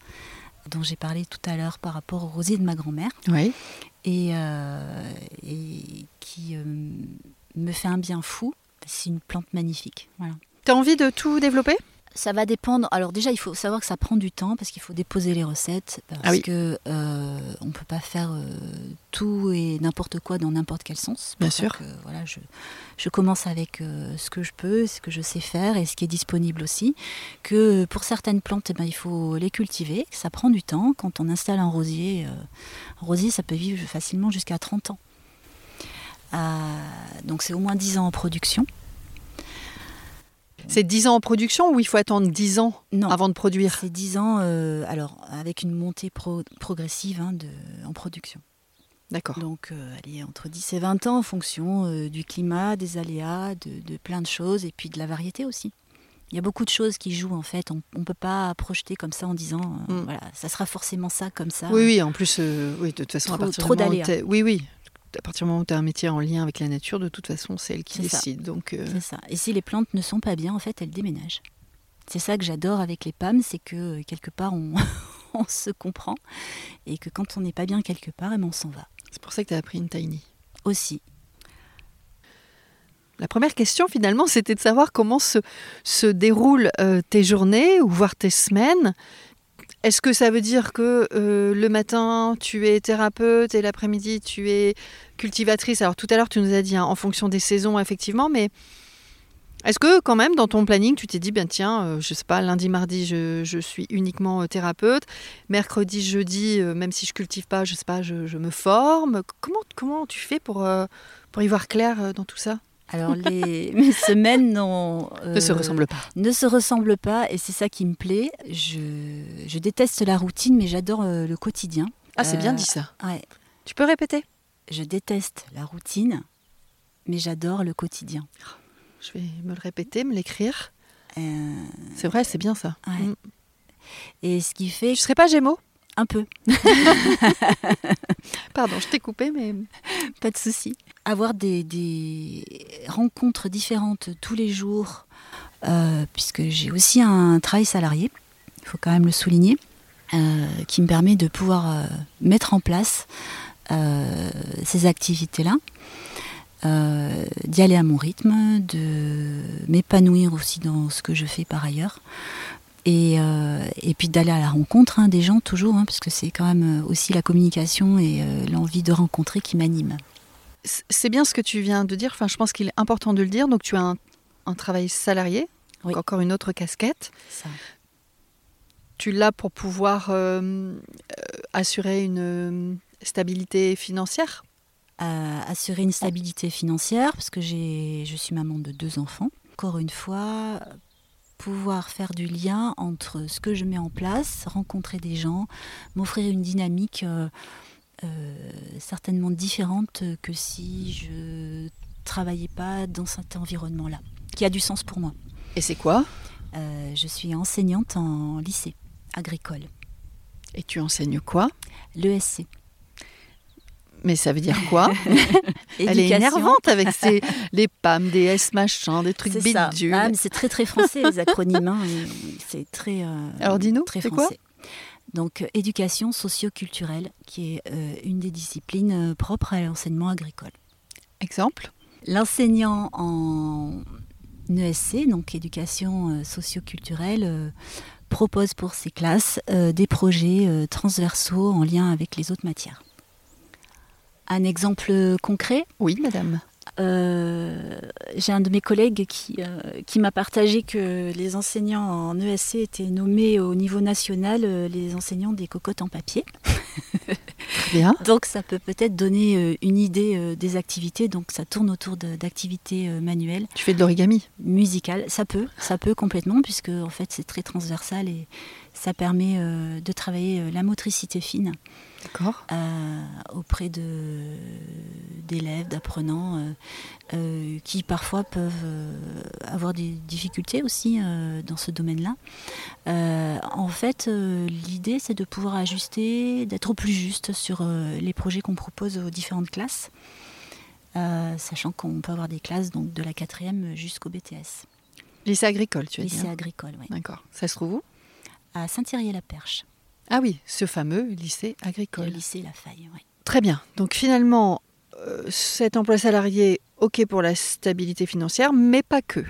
dont j'ai parlé tout à l'heure par rapport au rosier de ma grand-mère Oui. et, euh, et qui me fait un bien fou. C'est une plante magnifique. Voilà. T'as envie de tout développer? Ça va dépendre. Alors déjà, il faut savoir que ça prend du temps parce qu'il faut déposer les recettes parce Ah oui. que euh, on peut pas faire euh, tout et n'importe quoi dans n'importe quel sens. Bien sûr. que, voilà, je, je commence avec euh, ce que je peux, ce que je sais faire et ce qui est disponible aussi. Que pour certaines plantes, eh ben, il faut les cultiver. Ça prend du temps. Quand on installe un rosier, un rosier, ça peut vivre facilement jusqu'à 30 ans. Donc c'est au moins 10 ans en production. C'est 10 ans en production ou il faut attendre 10 ans Non, avant de produire? C'est 10 ans, euh, alors avec une montée pro- progressive hein, de, en production. D'accord. Donc, euh, allez, entre 10 et 20 ans en fonction euh, du climat, des aléas, de, de plein de choses, et puis de la variété aussi. Il y a beaucoup de choses qui jouent en fait. On ne peut pas projeter comme ça en disant, euh, Mm. voilà, ça sera forcément ça, comme ça. Oui, oui, en plus, oui, de toute façon, à Trop- partir trop d'aléas. Oui, oui. À partir du moment où tu as un métier en lien avec la nature, de toute façon, c'est elle qui ça. décide. Donc, euh, C'est ça. Et si les plantes ne sont pas bien, en fait, elles déménagent. C'est ça que j'adore avec les PAM, c'est que euh, quelque part on, [laughs] on se comprend et que quand on n'est pas bien quelque part, eh ben, on s'en va. c'est pour ça que tu as appris une tiny. Aussi. La première question, finalement, c'était de savoir comment se, se déroulent euh, tes journées ou voire tes semaines. Est-ce que ça veut dire que euh, le matin, tu es thérapeute et l'après-midi, tu es cultivatrice? Alors tout à l'heure, tu nous as dit hein, en fonction des saisons, effectivement, mais est-ce que quand même, dans ton planning, tu t'es dit, ben tiens, euh, je sais pas, lundi, mardi, je, suis uniquement euh, thérapeute, mercredi, jeudi, euh, même si je cultive pas, je sais pas, je, me forme. Comment, comment tu fais pour, y voir clair dans tout ça? Alors les [laughs] mes semaines Ne se euh, ressemblent pas. ne se ressemblent pas et c'est ça qui me plaît. Je, je déteste la routine, mais j'adore euh, le quotidien. Ah, c'est bien Euh, dit ça. Ouais, Tu peux répéter? Je déteste la routine, mais j'adore le quotidien. Je vais me le répéter, me l'écrire. C'est vrai, c'est bien ça. Ouais. Mm. et ce qui fait Je serais pas Gémeaux? Un peu, [laughs] Pardon, je t'ai coupé, mais pas de souci. Avoir des, des rencontres différentes tous les jours, euh, puisque j'ai aussi un travail salarié, il faut quand même le souligner, euh, qui me permet de pouvoir euh, mettre en place ces activités-là, euh, d'y aller à mon rythme, de m'épanouir aussi dans ce que je fais par ailleurs. Et, euh, et puis d'aller à la rencontre hein, des gens toujours, hein, parce que c'est quand même euh, aussi la communication et euh, l'envie de rencontrer qui m'anime. c'est bien ce que tu viens de dire. Enfin, je pense qu'il est important de le dire. Donc, tu as un, un travail salarié, Oui. encore une autre casquette. Ça. Tu l'as pour pouvoir euh, assurer une stabilité financière? assurer une stabilité financière parce que je suis maman de deux enfants. Encore une fois, pouvoir faire du lien entre ce que je mets en place, rencontrer des gens, m'offrir une dynamique euh, euh, certainement différente que si je travaillais pas dans cet environnement-là, qui a du sens pour moi. Et c'est quoi? Euh, je suis enseignante en lycée agricole, Et tu enseignes quoi? l'ESC. Mais ça veut dire quoi? [laughs] Elle est énervante avec [laughs] ses, les PAM, des S machin, des trucs bidules. Ah, c'est très très français les acronymes. hein, C'est très. euh, Alors, dis-nous, c'est quoi? français. Donc euh, éducation socio-culturelle, qui est euh, une des disciplines propres à l'enseignement agricole. Exemple? L'enseignant en ESC, donc éducation socio-culturelle, euh, propose pour ces classes des projets transversaux en lien avec les autres matières. Un exemple concret Oui, madame. J'ai un de mes collègues qui, qui m'a partagé que les enseignants en ESC étaient nommés au niveau national les enseignants des cocottes en papier. [laughs] Donc ça peut peut-être donner euh, une idée euh, des activités. Donc ça tourne autour d'activités euh, manuelles. Tu fais de l'origami Musical, ça peut, ça peut complètement, puisque en fait c'est très transversal et ça permet de travailler la motricité fine. Euh, auprès d'élèves, d'apprenants euh, euh, qui parfois peuvent avoir des difficultés aussi dans ce domaine-là. en fait, l'idée c'est de pouvoir ajuster, d'être au plus juste sur les projets qu'on propose aux différentes classes, sachant qu'on peut avoir des classes donc de la quatrième jusqu'au BTS. Lycée agricole, tu as dit. Lycée hein agricole, oui. D'accord. Ça se trouve où? À Saint-Thierry-la-Perche. Ah oui, ce fameux lycée agricole. Le lycée Lafaille, oui. Très bien. Donc finalement, euh, cet emploi salarié, ok pour la stabilité financière, mais pas que.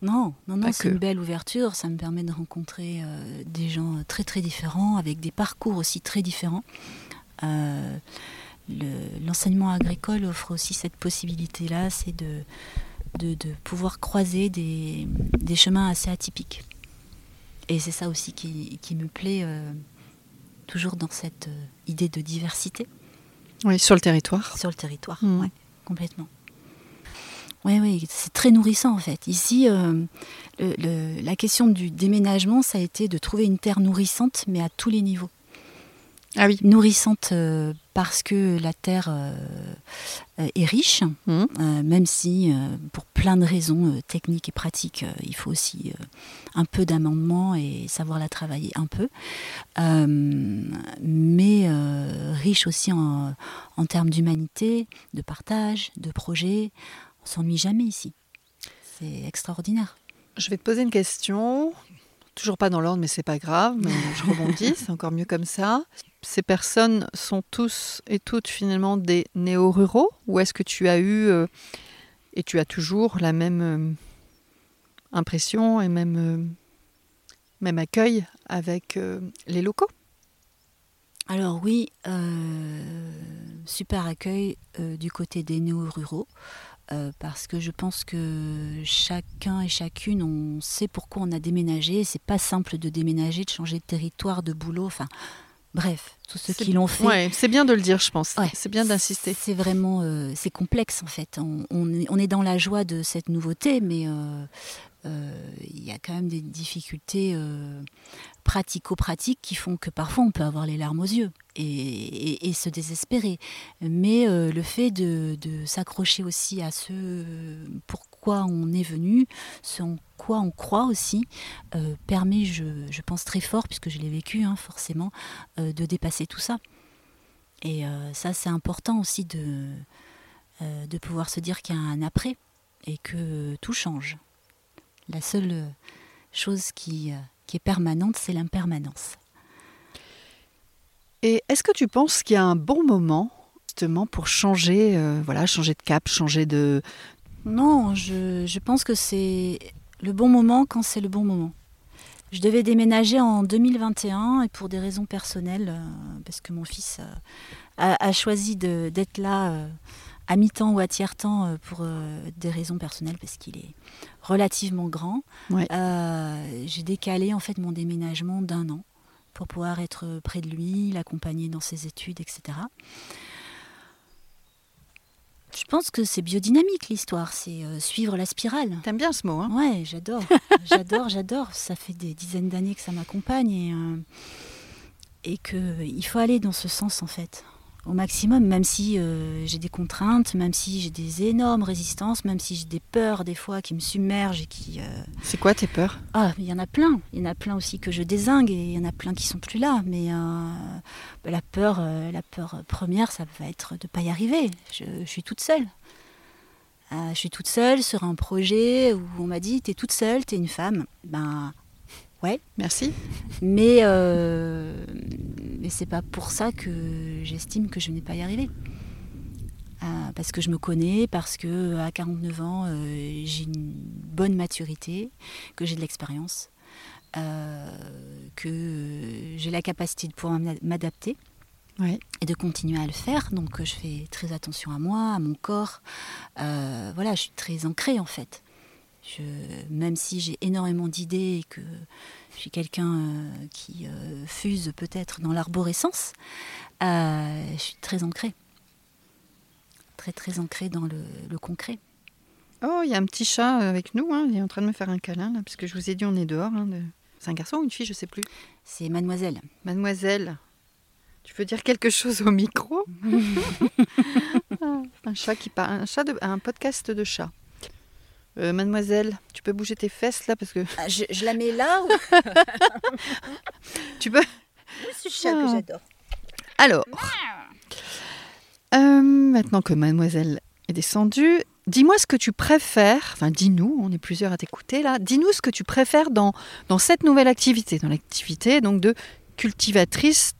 Non, non, non, c'est une belle ouverture. Ça me permet de rencontrer euh, des gens très très différents, avec des parcours aussi très différents. Euh, l'enseignement agricole offre aussi cette possibilité-là, c'est de, de, pouvoir croiser des, chemins assez atypiques. Et c'est ça aussi qui, qui me plaît toujours dans cette euh, idée de diversité. Oui, sur le territoire. Sur le territoire, mmh. oui, complètement. Oui, oui, c'est très nourrissant en fait. Ici, euh, la question du déménagement, ça a été de trouver une terre nourrissante, mais à tous les niveaux. Ah oui. Nourrissante euh, parce que la terre euh, est riche, mmh. euh, même si pour plein de raisons techniques et pratiques, il faut aussi un peu d'amendement et savoir la travailler un peu. mais riche aussi en, en termes d'humanité, de partage, de projet. On s'ennuie jamais ici. C'est extraordinaire. Je vais te poser une question toujours pas dans l'ordre, mais c'est pas grave, mais je rebondis, [laughs] c'est encore mieux comme ça ces personnes sont tous et toutes finalement des néo-ruraux Ou est-ce que tu as eu euh, et tu as toujours la même euh, impression et même, euh, même accueil avec les locaux? Alors oui, super accueil du côté des néo-ruraux. Parce que je pense que chacun et chacune, on sait pourquoi on a déménagé. C'est pas simple de déménager, de changer de territoire, de boulot. Enfin, Bref, tous ceux qui l'ont fait. c'est bien de le dire, je pense. c'est bien d'insister. C'est vraiment, euh, c'est complexe en fait. On, est dans la joie de cette nouveauté, mais euh, euh, il y a quand même des difficultés pratico-pratiques qui font que parfois on peut avoir les larmes aux yeux et, se désespérer. Mais le fait de, s'accrocher aussi à ce pourquoi on est venu, ce en quoi on croit aussi, euh, permet, je, pense très fort, puisque je l'ai vécu hein, forcément, euh, de dépasser tout ça. Et euh, ça, c'est important aussi de, de pouvoir se dire qu'il y a un après et que tout change. La seule chose qui, qui est permanente, c'est l'impermanence. Et est-ce que tu penses qu'il y a un bon moment justement pour changer, voilà, changer de cap, changer de... Non, je, je pense que c'est le bon moment quand c'est le bon moment. Je devais déménager en 2021 et pour des raisons personnelles, euh, parce que mon fils euh, a, choisi d'être là euh, à mi-temps ou à tiers-temps pour des raisons personnelles, parce qu'il est relativement grand. J'ai décalé en fait mon déménagement d'un an pour pouvoir être près de lui, l'accompagner dans ses études, etc. Je pense que c'est biodynamique l'histoire, c'est euh, suivre la spirale. T'aimes bien ce mot, hein? Ouais, j'adore, [laughs] j'adore, j'adore. Ça fait des dizaines d'années que ça m'accompagne et, euh, et qu'il faut aller dans ce sens en fait au maximum, même si euh, j'ai des contraintes, même si j'ai des énormes résistances, même si j'ai des peurs des fois qui me submergent et qui. Euh, C'est quoi tes peurs? Ah, il y en a plein. Il y en a plein aussi que je désingue et il y en a plein qui sont plus là. Mais euh, bah, la peur, la peur première, ça va être de ne pas y arriver. Je, suis toute seule. je suis toute seule sur un projet où on m'a dit, tu es toute seule, tu es une femme. Ben Ouais. Merci. Mais, euh, mais c'est pas pour ça que j'estime que je n'ai pas y arriver. Euh, parce que je me connais, parce que à 49 ans, euh, j'ai une bonne maturité, que j'ai de l'expérience. que j'ai la capacité de pouvoir m'adapter. Et de continuer à le faire. Donc je fais très attention à moi, à mon corps. voilà, je suis très ancrée en fait. Je, même si j'ai énormément d'idées et que je suis quelqu'un euh, qui euh, fuse peut-être dans l'arborescence, euh, je suis très ancrée. Très très ancrée dans le, concret. Oh, il y a un petit chat avec nous, hein. il est en train de me faire un câlin, là, parce que je vous ai dit on est dehors. Hein, c'est un garçon ou une fille, je sais plus. C'est mademoiselle. Mademoiselle, tu peux dire quelque chose au micro? [laughs] Un chat qui parle, un, chat de, un podcast de chat. Euh, mademoiselle, tu peux bouger tes fesses là parce que. Ah, je, la mets là ou... [laughs] Tu peux. Ce chat que ah. j'adore. Alors, euh, maintenant que mademoiselle est descendue, dis-moi ce que tu préfères, enfin dis-nous, on est plusieurs à t'écouter là, dis-nous ce que tu préfères dans, dans cette nouvelle activité, dans l'activité donc de cultivatrice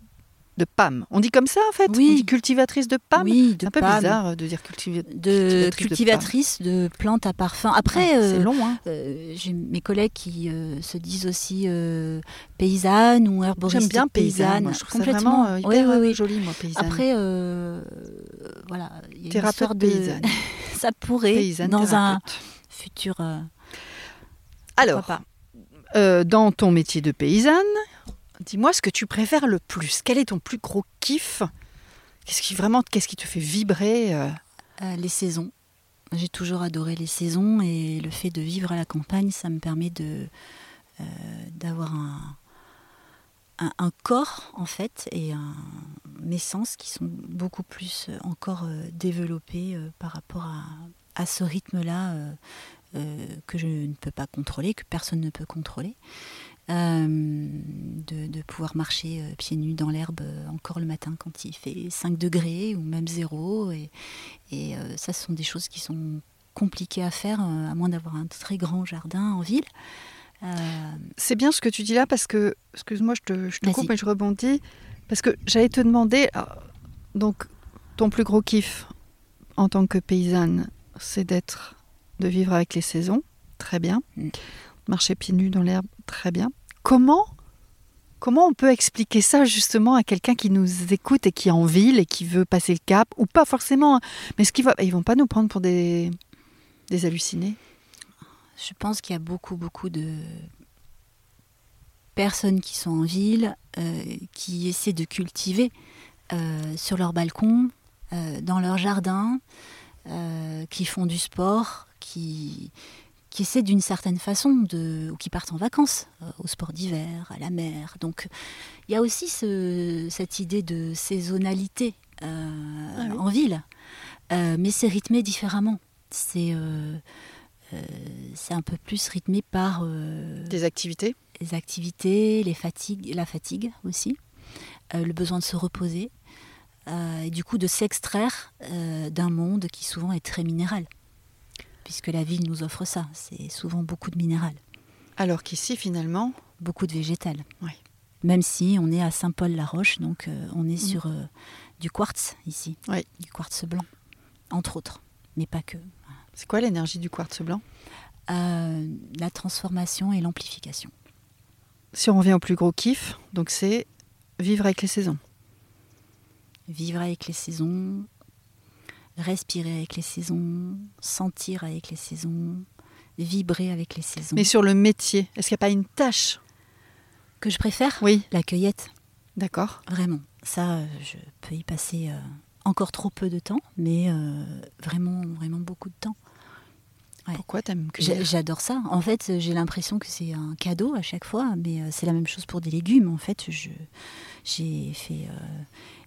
de PAM. On dit comme ça en fait? Oui. On dit cultivatrice de PAM? Oui, C'est un peu bizarre euh, de dire cultivatrice de, cultivatrice de, plantes à parfum. Après, c'est euh, long. Hein. Euh, j'ai mes collègues qui se disent aussi paysanne ou herboriste J'aime bien paysanne. Moi, je trouve complètement ça vraiment hyper oui, joli, moi, paysanne. Après, voilà, il y a une de... paysanne. [laughs] ça pourrait, dans un futur... Alors, dans ton métier de paysanne, Dis-moi ce que tu préfères le plus. Quel est ton plus gros kiff? Qu'est-ce qui qu'est-ce qui te fait vibrer euh? Euh, Les saisons. J'ai toujours adoré les saisons et le fait de vivre à la campagne, ça me permet euh, d'avoir un, corps en fait et un, mes sens qui sont beaucoup plus encore développés par rapport à, à ce rythme-là que je ne peux pas contrôler, que personne ne peut contrôler. Euh, de, pouvoir marcher euh, pieds nus dans l'herbe euh, encore le matin quand il fait 5 degrés ou même 0. Et, et ça, ce sont des choses qui sont compliquées à faire, à moins d'avoir un très grand jardin en ville. C'est bien ce que tu dis là parce que, excuse-moi, je te, je te coupe et je rebondis, parce que j'allais te demander, donc ton plus gros kiff en tant que paysanne, c'est d'être, de vivre avec les saisons, très bien. Mm marcher pieds nus dans l'herbe, très bien. Comment Comment on peut expliquer ça justement à quelqu'un qui nous écoute et qui est en ville et qui veut passer le cap, ou pas forcément, hein, mais ce qui va, ils vont pas nous prendre pour des, des hallucinés? Je pense qu'il y a beaucoup, beaucoup de personnes qui sont en ville, euh, qui essaient de cultiver euh, sur leur balcon, euh, dans leur jardin, qui font du sport, qui, qui essaient d'une certaine façon de, ou qui partent en vacances, euh, au sport d'hiver, à la mer. Donc il y a aussi cette idée de saisonnalité euh, ah en ville, euh, mais c'est rythmé différemment. C'est c'est un peu plus rythmé par des activités, les activités, les fatigues, la fatigue aussi, le besoin de se reposer. et du coup de s'extraire d'un monde qui souvent est très minéral puisque la ville nous offre ça. C'est souvent beaucoup de minéral. Alors qu'ici, finalement Beaucoup de végétal. Oui. Même si on est à Saint-Paul-la-Roche, donc euh, on est mm. sur euh, du quartz ici. Oui. Du quartz blanc, entre autres, mais pas que. C'est quoi l'énergie du quartz blanc? Euh, La transformation et l'amplification. Si on revient au plus gros kiff, donc c'est vivre avec les saisons. Vivre avec les saisons, respirer avec les saisons, sentir avec les saisons, vibrer avec les saisons. Mais sur le métier, est-ce qu'il n'y a pas une tâche que je préfère Oui. La cueillette. D'accord. Vraiment. Ça, je peux y passer euh, encore trop peu de temps, mais euh, vraiment, vraiment beaucoup de temps. Pourquoi t'aimes cueillir J'adore ça. En fait, j'ai l'impression que c'est un cadeau à chaque fois, mais euh, c'est la même chose pour des légumes. En fait, j'ai fait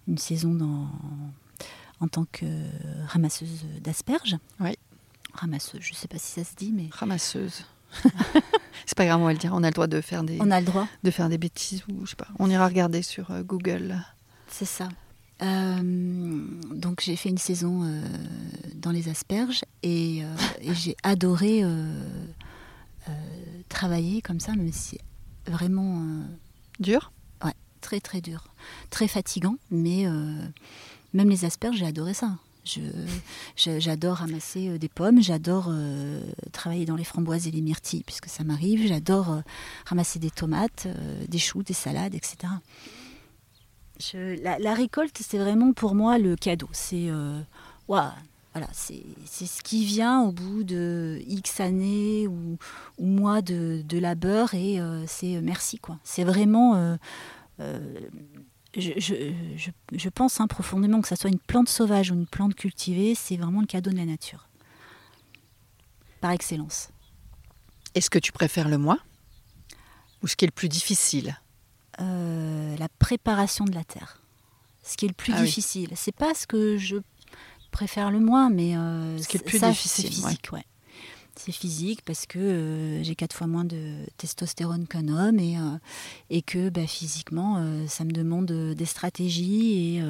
une saison dans en tant que ramasseuse d'asperges. Oui. Ramasseuse, je ne sais pas si ça se dit, mais. Ramasseuse. [laughs] c'est pas grave, on va le dire. On a le droit de faire des. On a le droit. De faire des bêtises ou je sais pas. On ira regarder sur euh, Google. C'est ça. Euh, donc j'ai fait une saison euh, dans les asperges et, et j'ai adoré travailler comme ça, mais c'est vraiment dur? Ouais, très très dur, très fatigant, mais même les asperges, j'ai adoré ça. j'adore ramasser des pommes, j'adore travailler dans les framboises et les myrtilles, puisque ça m'arrive, j'adore ramasser des tomates, des choux, des salades, etc. la, récolte, c'est vraiment pour moi le cadeau. C'est voilà, c'est ce qui vient au bout de X années ou, mois de, labeur et euh, c'est euh, merci quoi. C'est vraiment, euh, je, pense hein, profondément que ça soit une plante sauvage ou une plante cultivée, c'est vraiment le cadeau de la nature, par excellence. Est-ce que tu préfères le mois ou ce qui est le plus difficile? La préparation de la terre. Ce qui est le plus ah difficile, c'est pas ce que je préfère le moins, mais euh, ce qui est le plus difficile, c'est physique, ouais. C'est physique parce que euh, j'ai quatre fois moins de testostérone qu'un homme et, euh, et que bah, physiquement, ça me demande des stratégies et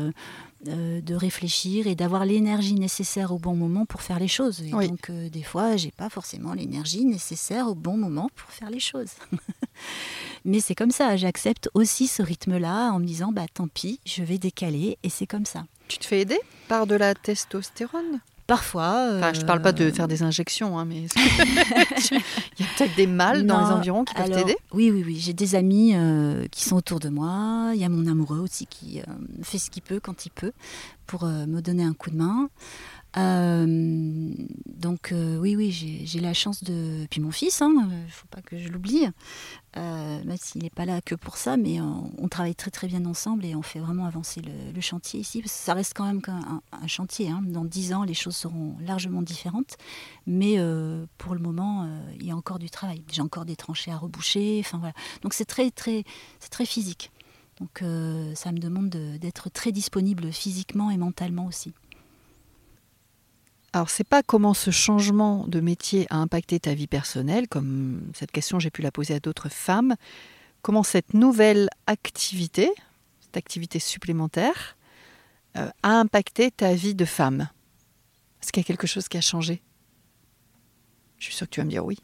de réfléchir et d'avoir l'énergie nécessaire au bon moment pour faire les choses. Et donc, des fois, j'ai pas forcément l'énergie nécessaire au bon moment pour faire les choses. [laughs] Mais c'est comme ça, j'accepte aussi ce rythme-là en me disant, bah tant pis, je vais décaler et c'est comme ça. Tu te fais aider par de la testostérone? Parfois. Enfin, je ne parle pas de euh, faire des injections, hein, mais il [laughs] y a peut-être des mâles dans les environs qui peuvent t'aider? Oui, oui, oui. J'ai des amis euh, qui sont autour de moi. Il y a mon amoureux aussi qui euh, fait ce qu'il peut quand il peut pour me donner un coup de main. Euh, donc euh, oui, oui, j'ai la chance de... Puis mon fils, il hein, ne faut pas que je l'oublie, euh, même s'il n'est pas là que pour ça, mais on, travaille très très bien ensemble et on fait vraiment avancer le, chantier ici. Ça reste quand même un, chantier. Hein. Dans dix ans, les choses seront largement différentes. Mais pour le moment, il y a encore du travail. J'ai encore des tranchées à reboucher. Enfin, voilà. Donc c'est très, très, très physique. Donc ça me demande d'être très disponible physiquement et mentalement aussi. Alors, c'est pas comment ce changement de métier a impacté ta vie personnelle, comme cette question j'ai pu la poser à d'autres femmes, comment cette nouvelle activité, cette activité supplémentaire, euh, a impacté ta vie de femme? Est-ce qu'il y a quelque chose qui a changé? Je suis sûre que tu vas me dire oui.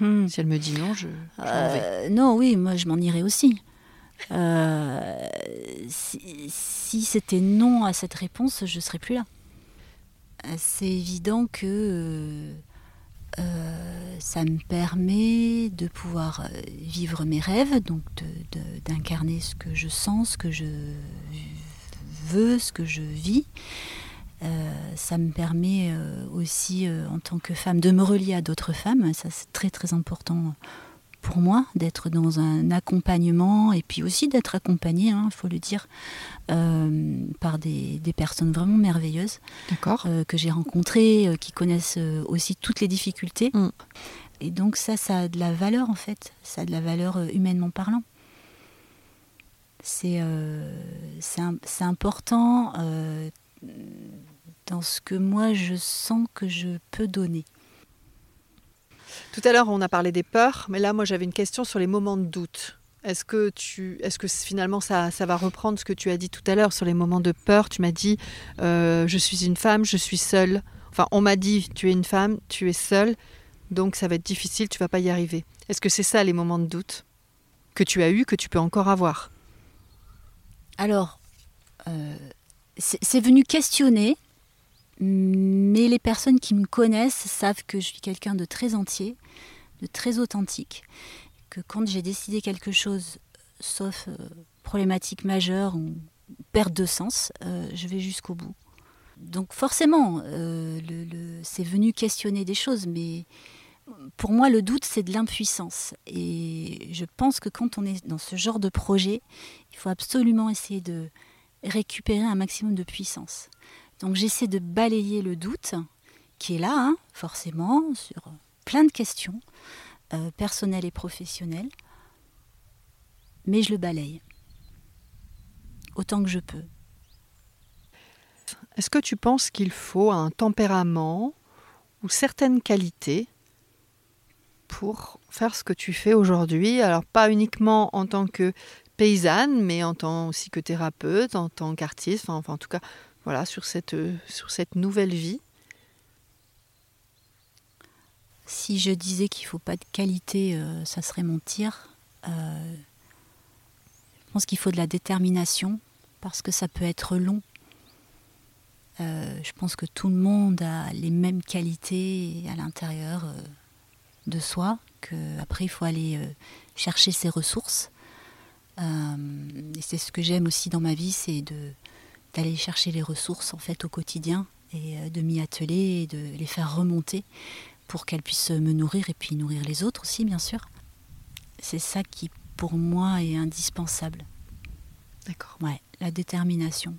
Hmm. Si elle me dit non, je. Euh, non, oui, moi je m'en irais aussi. Euh, si, si c'était non à cette réponse, je serais plus là c'est évident que euh, euh, ça me permet de pouvoir euh, vivre mes rêves, donc d'incarner ce que je sens, ce que je veux, ce que je vis. ça me permet aussi, en tant que femme, de me relier à d'autres femmes. Ça, c'est très très important pour moi d'être dans un accompagnement et puis aussi d'être accompagnée, il hein, faut le dire, euh, par des, personnes vraiment merveilleuses euh, que j'ai rencontrées, euh, qui connaissent aussi toutes les difficultés. Mm. Et donc ça, ça a de la valeur en fait, ça a de la valeur humainement parlant. C'est c'est important dans ce que moi je sens que je peux donner. Tout à l'heure, on a parlé des peurs, mais là, moi, j'avais une question sur les moments de doute. Est-ce que, tu, est-ce que finalement ça, ça, va reprendre ce que tu as dit tout à l'heure sur les moments de peur? Tu m'as dit euh, je suis une femme, je suis seule. Enfin, on m'a dit tu es une femme, tu es seule, donc ça va être difficile, tu vas pas y arriver. Est-ce que c'est ça les moments de doute que tu as eu, que tu peux encore avoir? Alors, euh, c'est venu questionner mais les personnes qui me connaissent savent que je suis quelqu'un de très entier, de très authentique, que quand j'ai décidé quelque chose, sauf euh, problématique majeure ou perte de sens, euh, je vais jusqu'au bout. Donc forcément, euh, c'est venu questionner des choses, mais pour moi, le doute, c'est de l'impuissance. Et je pense que quand on est dans ce genre de projet, il faut absolument essayer de récupérer un maximum de puissance. Donc j'essaie de balayer le doute qui est là, hein, forcément, sur plein de questions, euh, personnelles et professionnelles, mais je le balaye. Autant que je peux. Est-ce que tu penses qu'il faut un tempérament ou certaines qualités pour faire ce que tu fais aujourd'hui? Alors pas uniquement en tant que paysanne, mais en tant aussi que thérapeute, en tant qu'artiste, enfin en tout cas voilà, sur cette, euh, sur cette nouvelle vie Si je disais qu'il ne faut pas de qualité, euh, ça serait mentir. Euh, je pense qu'il faut de la détermination parce que ça peut être long. je pense que tout le monde a les mêmes qualités à l'intérieur de soi, qu'après il faut aller chercher ses ressources. c'est ce que j'aime aussi dans ma vie, c'est d'aller chercher les ressources en fait au quotidien et de m'y atteler et de les faire remonter pour qu'elles puissent me nourrir et puis nourrir les autres aussi bien sûr. C'est ça qui pour moi est indispensable. D'accord. Ouais, la détermination.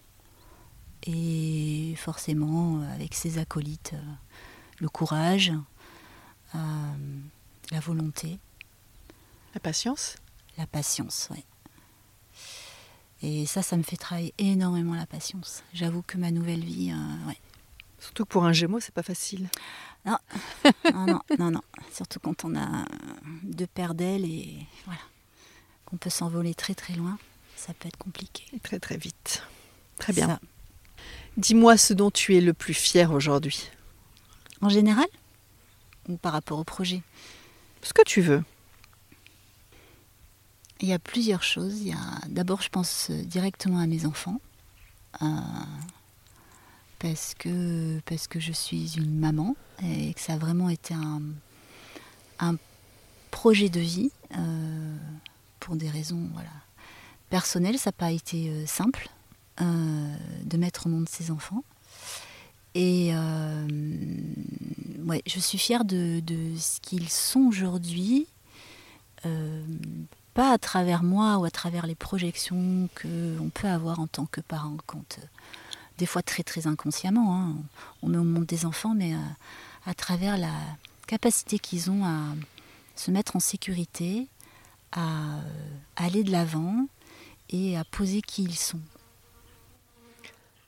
Et forcément, euh, avec ses acolytes, euh, le courage, euh, la volonté. La patience La patience, oui. Et ça, ça me fait travailler énormément la patience. J'avoue que ma nouvelle vie, ouais. Surtout que pour un Gémeaux, c'est pas facile. Non. non, non, non, Surtout quand on a deux paires d'ailes et voilà, qu'on peut s'envoler très très loin ça peut être compliqué. Et très très vite. Très bien. Dis-moi ce dont tu es le plus fier aujourd'hui. En général Ou par rapport au projet? Ce que tu veux. Il y a plusieurs choses. Il y a d'abord, je pense directement à mes enfants. Euh, parce, que, parce que je suis une maman et que ça a vraiment été un, un projet de vie euh, pour des raisons voilà, personnel, ça n'a pas été euh, simple euh, de mettre au monde ses enfants. Et euh, ouais, je suis fière de, ce qu'ils sont aujourd'hui, pas à travers moi ou à travers les projections qu'on peut avoir en tant que parent, quand, des fois très très inconsciemment, hein, on met au monde des enfants, mais à travers la capacité qu'ils ont à se mettre en sécurité, à aller de l'avant, et à poser qui ils sont.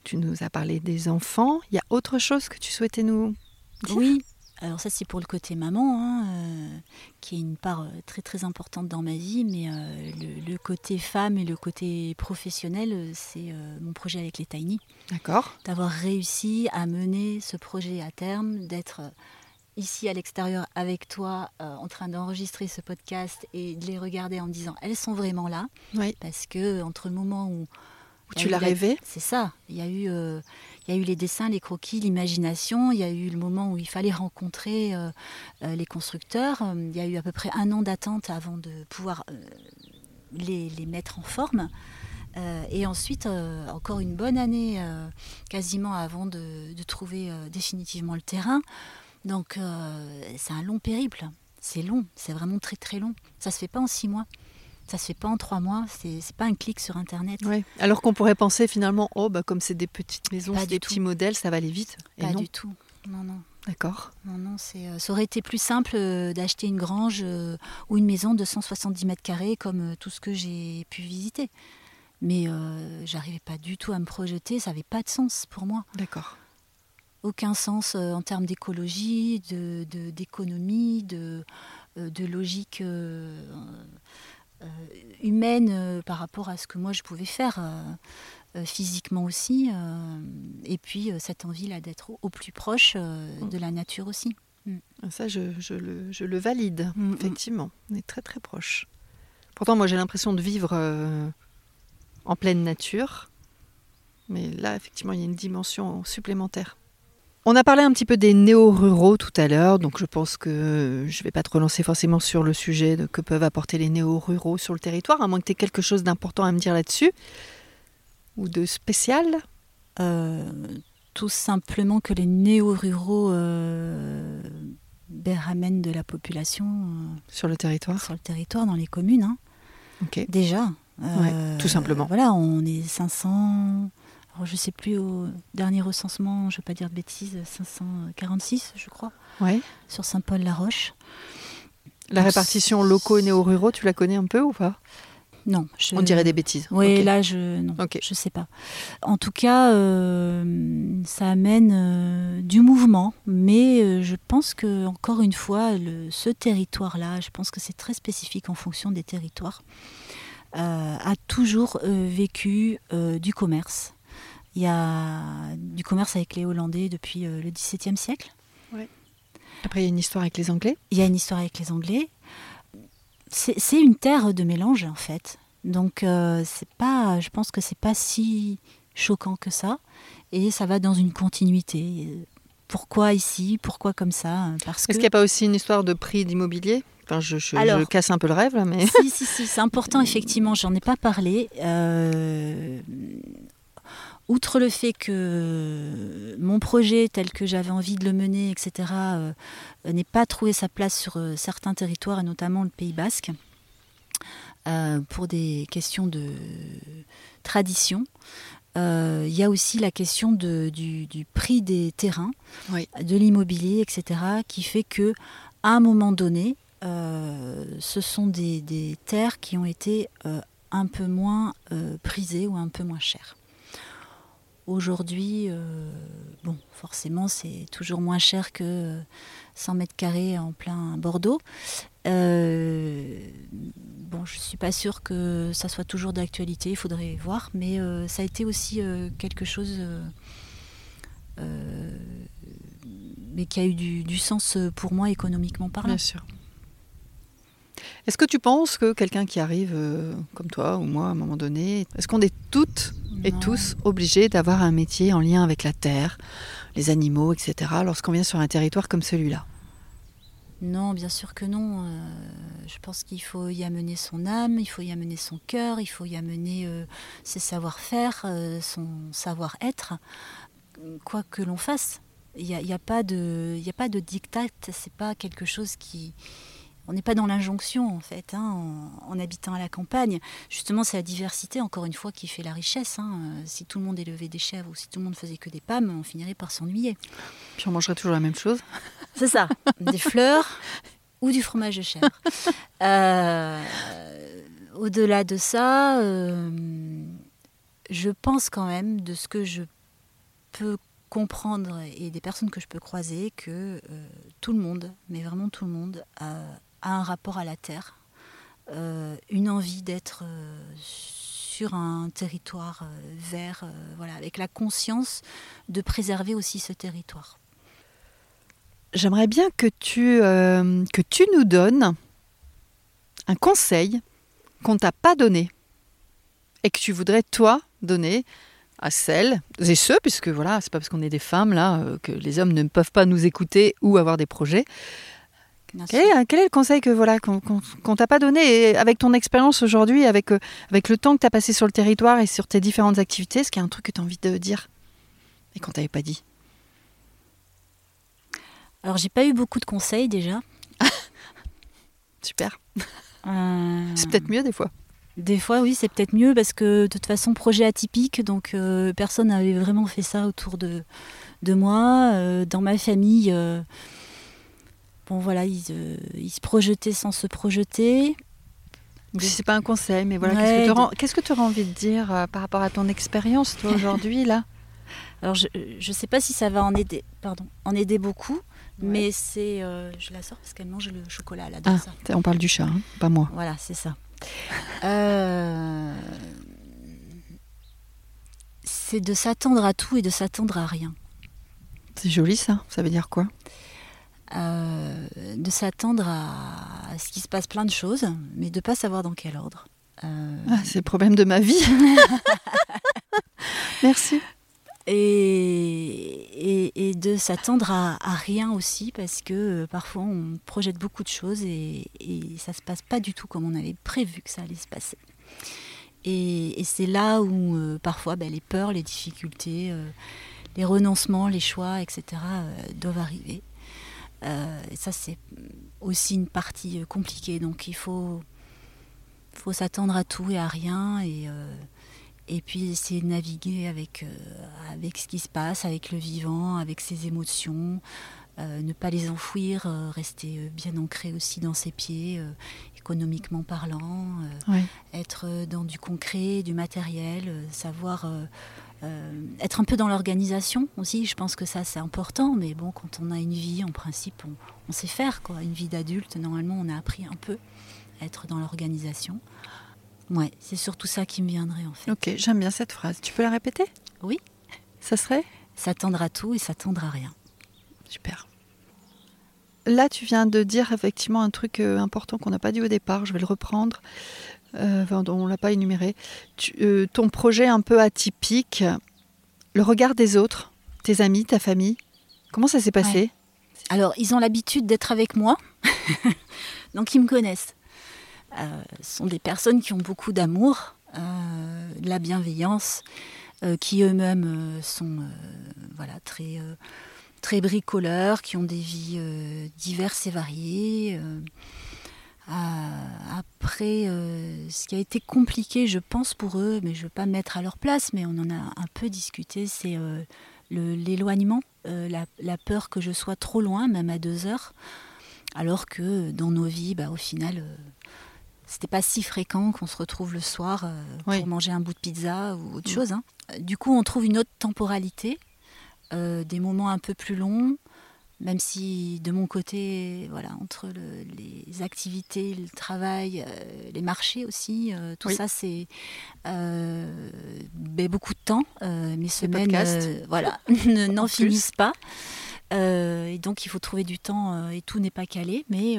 Tu nous as parlé des enfants. Il y a autre chose que tu souhaitais nous dire? Oui. Alors ça c'est pour le côté maman, hein, euh, qui est une part euh, très très importante dans ma vie, mais euh, le, côté femme et le côté professionnel, c'est mon projet avec les Tiny. D'accord. D'avoir réussi à mener ce projet à terme, d'être ici à l'extérieur avec toi euh, en train d'enregistrer ce podcast et de les regarder en me disant elles sont vraiment là. Oui. Parce que entre le moment où, tu l'as rêvé, c'est ça. Il y a eu, euh, il y a eu les dessins, les croquis, l'imagination. Il y a eu le moment où il fallait rencontrer euh, les constructeurs. Il y a eu à peu près un an d'attente avant de pouvoir les, mettre en forme. et ensuite, encore une bonne année, quasiment avant de, trouver définitivement le terrain. Donc euh, c'est un long périple. C'est long, c'est vraiment très très long. Ça se fait pas en six mois. Ça se fait pas en trois mois, c'est pas un clic sur internet. Alors qu'on pourrait penser finalement, oh bah comme c'est des petites maisons, des petits modèles, ça va aller vite. pas du tout. Non, non. D'accord. Non, non, c'est, euh, ça aurait été plus simple euh, d'acheter une grange ou une maison de 170 mètres carrés comme tout ce que j'ai pu visiter. Mais j'arrivais pas du tout à me projeter, ça n'avait pas de sens pour moi. D'accord aucun sens euh, en termes d'écologie, d'économie, de, de, de, logique euh, euh, humaine par rapport à ce que moi je pouvais faire physiquement aussi. et puis cette envie-là d'être au, plus proche mm. de la nature aussi. Mm. Ça, je, je, le, je, le, valide, mm, effectivement. On est très très proche. Pourtant, moi j'ai l'impression de vivre en pleine nature. Mais là, effectivement, il y a une dimension supplémentaire. On a parlé un petit peu des néo-ruraux tout à l'heure, donc je pense que je ne vais pas te relancer forcément sur le sujet de que peuvent apporter les néo-ruraux sur le territoire, à moins que tu aies quelque chose d'important à me dire là-dessus, ou de spécial. Euh, tout simplement que les néo-ruraux euh, ben, ramènent de la population euh, sur le territoire. Sur le territoire, dans les communes. Hein. Déjà. tout simplement. Voilà, on est 500 je ne sais plus au dernier recensement, je ne vais pas dire de bêtises, 546 je crois, ouais. sur Saint-Paul-la-Roche. La répartition locaux et néo-ruraux, tu la connais un peu ou pas? Non. On dirait des bêtises. Oui, là, je ne je sais pas. En tout cas, euh, ça amène euh, du mouvement, mais euh, je pense que encore une fois, ce territoire-là, je pense que c'est très spécifique en fonction des territoires, a toujours vécu du commerce il y a du commerce avec les Hollandais depuis euh, le XVIIe siècle. Après, il y a une histoire avec les Anglais. Il y a une histoire avec les Anglais. C'est une terre de mélange, en fait. Donc, euh, c'est pas, je pense que c'est pas si choquant que ça, et ça va dans une continuité. Pourquoi ici? Pourquoi comme ça? Parce Est-ce qu'il n'y a pas aussi une histoire de prix d'immobilier? Enfin, je, je, casse un peu le rêve là, mais. Si, si, si, c'est important, effectivement, j'en ai pas parlé. Euh, outre le fait que mon projet tel que j'avais envie de le mener, etc., euh, n'ait pas trouvé sa place sur euh, certains territoires, et notamment le Pays basque, pour des questions de tradition, il y a aussi la question de, du, prix des terrains, de l'immobilier, etc., qui fait que à un moment donné, euh, ce sont des, terres qui ont été euh, un peu moins euh, prisées ou un peu moins chères. Aujourd'hui, bon, forcément, c'est toujours moins cher que 100 mètres carrés en plein Bordeaux. bon, je ne suis pas sûre que ça soit toujours d'actualité, il faudrait voir, mais ça a été aussi quelque chose mais qui a eu du, du, sens pour moi économiquement parlant. Bien sûr. Est-ce que tu penses que quelqu'un qui arrive euh, comme toi ou moi à un moment donné, est-ce qu'on est toutes et tous obligés d'avoir un métier en lien avec la terre, les animaux, etc., lorsqu'on vient sur un territoire comme celui-là non, bien sûr que non. Euh, je pense qu'il faut y amener son âme, il faut y amener son cœur, il faut y amener euh, ses savoir-faire, son savoir-être, quoi que l'on fasse. Il n'y a, a, pas de, a pas de dictat, c'est pas quelque chose qui, on n'est pas dans l'injonction en fait, hein, en, habitant à la campagne. Justement, c'est la diversité, encore une fois, qui fait la richesse. Hein. Si tout le monde élevait des chèvres ou si tout le monde faisait que des pommes, on finirait par s'ennuyer. Puis on mangerait toujours la même chose. [laughs] C'est ça, des fleurs [laughs] ou du fromage de chèvre. Euh, au-delà de ça, euh, je pense quand même, de ce que je peux comprendre et des personnes que je peux croiser, que euh, tout le monde, mais vraiment tout le monde, a un rapport à la terre, euh, une envie d'être euh, sur un territoire euh, vert, voilà, avec la conscience de préserver aussi ce territoire. J'aimerais bien que tu, que tu nous donnes un conseil qu'on t'a pas donné et que tu voudrais toi donner à celles et ceux, puisque voilà, c'est pas parce qu'on est des femmes là que les hommes ne peuvent pas nous écouter ou avoir des projets, quel est, le conseil que voilà qu'on t'a pas donné et avec ton expérience aujourd'hui, avec, euh, avec le temps que tu as passé sur le territoire et sur tes différentes activités, est-ce qu'il y a un truc que tu as envie de dire et qu'on t'avait pas dit? Alors j'ai pas eu beaucoup de conseils déjà. [laughs] Super. Euh, c'est peut-être mieux des fois. Des fois, oui, c'est peut-être mieux parce que de toute façon, projet atypique, donc euh, personne n'avait vraiment fait ça autour de, de moi. dans ma famille, bon voilà, euh, il, se projetait sans se projeter. C'est pas un conseil, mais voilà, qu'est-ce que tu auras envie de dire euh, par rapport à ton expérience, toi, [laughs] aujourd'hui, là? Alors, je ne sais pas si ça va en aider, pardon, en aider beaucoup, mais c'est... Euh, je la sors parce qu'elle mange le chocolat, là, ah, On parle du chat, hein, pas moi. Voilà, c'est ça. [laughs] c'est de s'attendre à tout et de s'attendre à rien. C'est joli, ça. Ça veut dire quoi? Euh, de s'attendre à, ce qu'il se passe plein de choses, mais de ne pas savoir dans quel ordre. Euh, ah, c'est le problème de ma vie. [laughs] Merci. Et, et, de s'attendre à, rien aussi, parce que euh, parfois on projette beaucoup de choses et, ça ne se passe pas du tout comme on avait prévu que ça allait se passer. Et, c'est là où parfois ben, les peurs, les difficultés, les renoncements, les choix, etc., doivent arriver. Euh, et ça, c'est aussi une partie euh, compliquée. Donc il faut, faut s'attendre à tout et à rien. Et, euh, et puis essayer de naviguer avec, avec ce qui se passe, avec le vivant, avec ses émotions. ne pas les enfouir, rester bien ancré aussi dans ses pieds, économiquement parlant, être dans du concret, du matériel, savoir être un peu dans l'organisation aussi, je pense que ça c'est important, mais bon, quand on a une vie, en principe, on, sait faire quoi. Une vie d'adulte, normalement, on a appris un peu à être dans l'organisation. Ouais, c'est surtout ça qui me viendrait en fait. Ok, j'aime bien cette phrase. Tu peux la répéter? Oui. Ça serait? S'attendre à tout et s'attendre à rien. Super. Là, tu viens de dire effectivement un truc euh, important qu'on n'a pas dit au départ. Je vais le reprendre euh, on ne l'a pas énuméré, euh, ton projet un peu atypique, Le regard des autres, tes amis, ta famille, comment ça s'est passé? Alors, ils ont l'habitude d'être avec moi, [laughs] donc ils me connaissent. Euh, ce sont des personnes qui ont beaucoup d'amour, euh, de la bienveillance, euh, qui eux-mêmes sont voilà, très, très bricoleurs, qui ont des vies diverses et variées. Après, ce qui a été compliqué, je pense, pour eux, mais je ne veux pas me mettre à leur place, mais on en a un peu discuté, c'est l'éloignement, la, la, peur que je sois trop loin, même à deux heures, alors que dans nos vies, bah, au final, c'était pas si fréquent qu'on se retrouve le soir euh, pour manger un bout de pizza ou autre mm. chose. Hein. Du coup, on trouve une autre temporalité, euh, des moments un peu plus longs, même si de mon côté, voilà, entre les activités, le travail, euh, les marchés aussi, tout ça, c'est ben, beaucoup de temps. mes semaines, voilà, [laughs] [laughs] n'en finissent pas. et donc, il faut trouver du temps et tout n'est pas calé, mais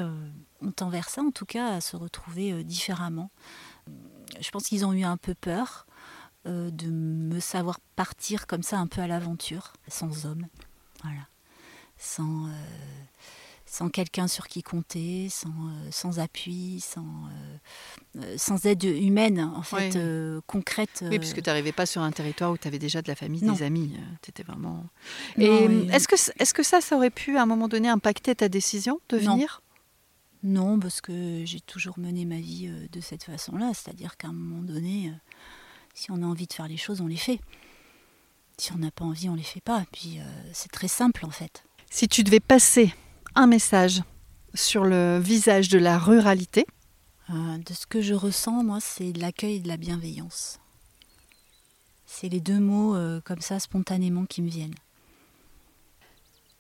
on tend vers ça, en tout cas, à se retrouver euh, différemment. Je pense qu'ils ont eu un peu peur euh, de me savoir partir comme ça un peu à l'aventure, sans homme, voilà, sans, euh, sans quelqu'un sur qui compter, sans, sans appui, sans, sans aide humaine, en fait, concrète. Oui, puisque tu n'arrivais pas sur un territoire où tu avais déjà de la famille, des amis. Tu étais vraiment. Et est-ce que, est que ça, ça aurait pu, à un moment donné, impacter ta décision de venir? Non, parce que j'ai toujours mené ma vie euh, de cette façon-là, c'est-à-dire qu'à un moment donné, euh, si on a envie de faire les choses, on les fait. Si on n'a pas envie, on les fait pas. Puis euh, c'est très simple en fait. Si tu devais passer un message sur le visage de la ruralité De ce que je ressens, moi, c'est de l'accueil et de la bienveillance. C'est les deux mots comme ça spontanément qui me viennent.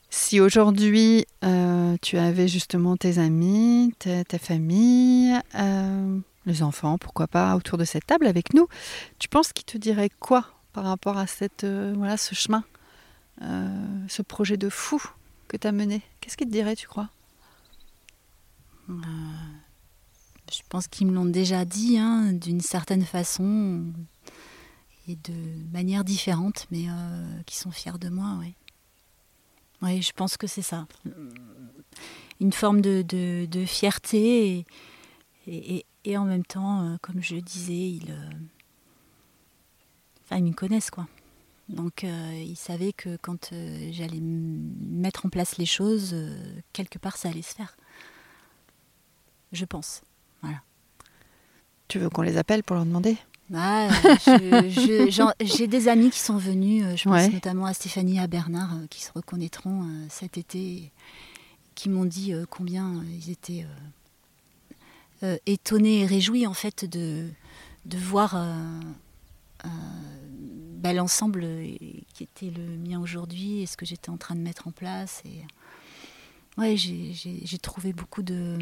Si aujourd'hui euh, tu avais justement tes amis, ta, famille, euh, les enfants, pourquoi pas, autour de cette table avec nous, tu penses qu'ils te diraient quoi par rapport à cette, euh, voilà, ce chemin, ce projet de fou que tu as mené Qu'est-ce qu'ils te diraient, tu crois? Je pense qu'ils me l'ont déjà dit, hein, d'une certaine façon et de manière différente, mais qui sont fiers de moi, oui. Oui, je pense que c'est ça. Une forme de, fierté et, en même temps, euh, comme je disais, ils, euh, ils me connaissent quoi. Donc euh, ils savaient que quand j'allais mettre en place les choses, quelque part ça allait se faire. Je pense. Voilà. Tu veux qu'on les appelle pour leur demander? Ah, [laughs] j'ai des amis qui sont venus, euh, je pense notamment à Stéphanie et à Bernard, euh, qui se reconnaîtront euh, cet été, qui m'ont dit combien ils étaient étonnés et réjouis en fait de, de voir bah, l'ensemble qui était le mien aujourd'hui et ce que j'étais en train de mettre en place. Et... Ouais, j'ai trouvé beaucoup de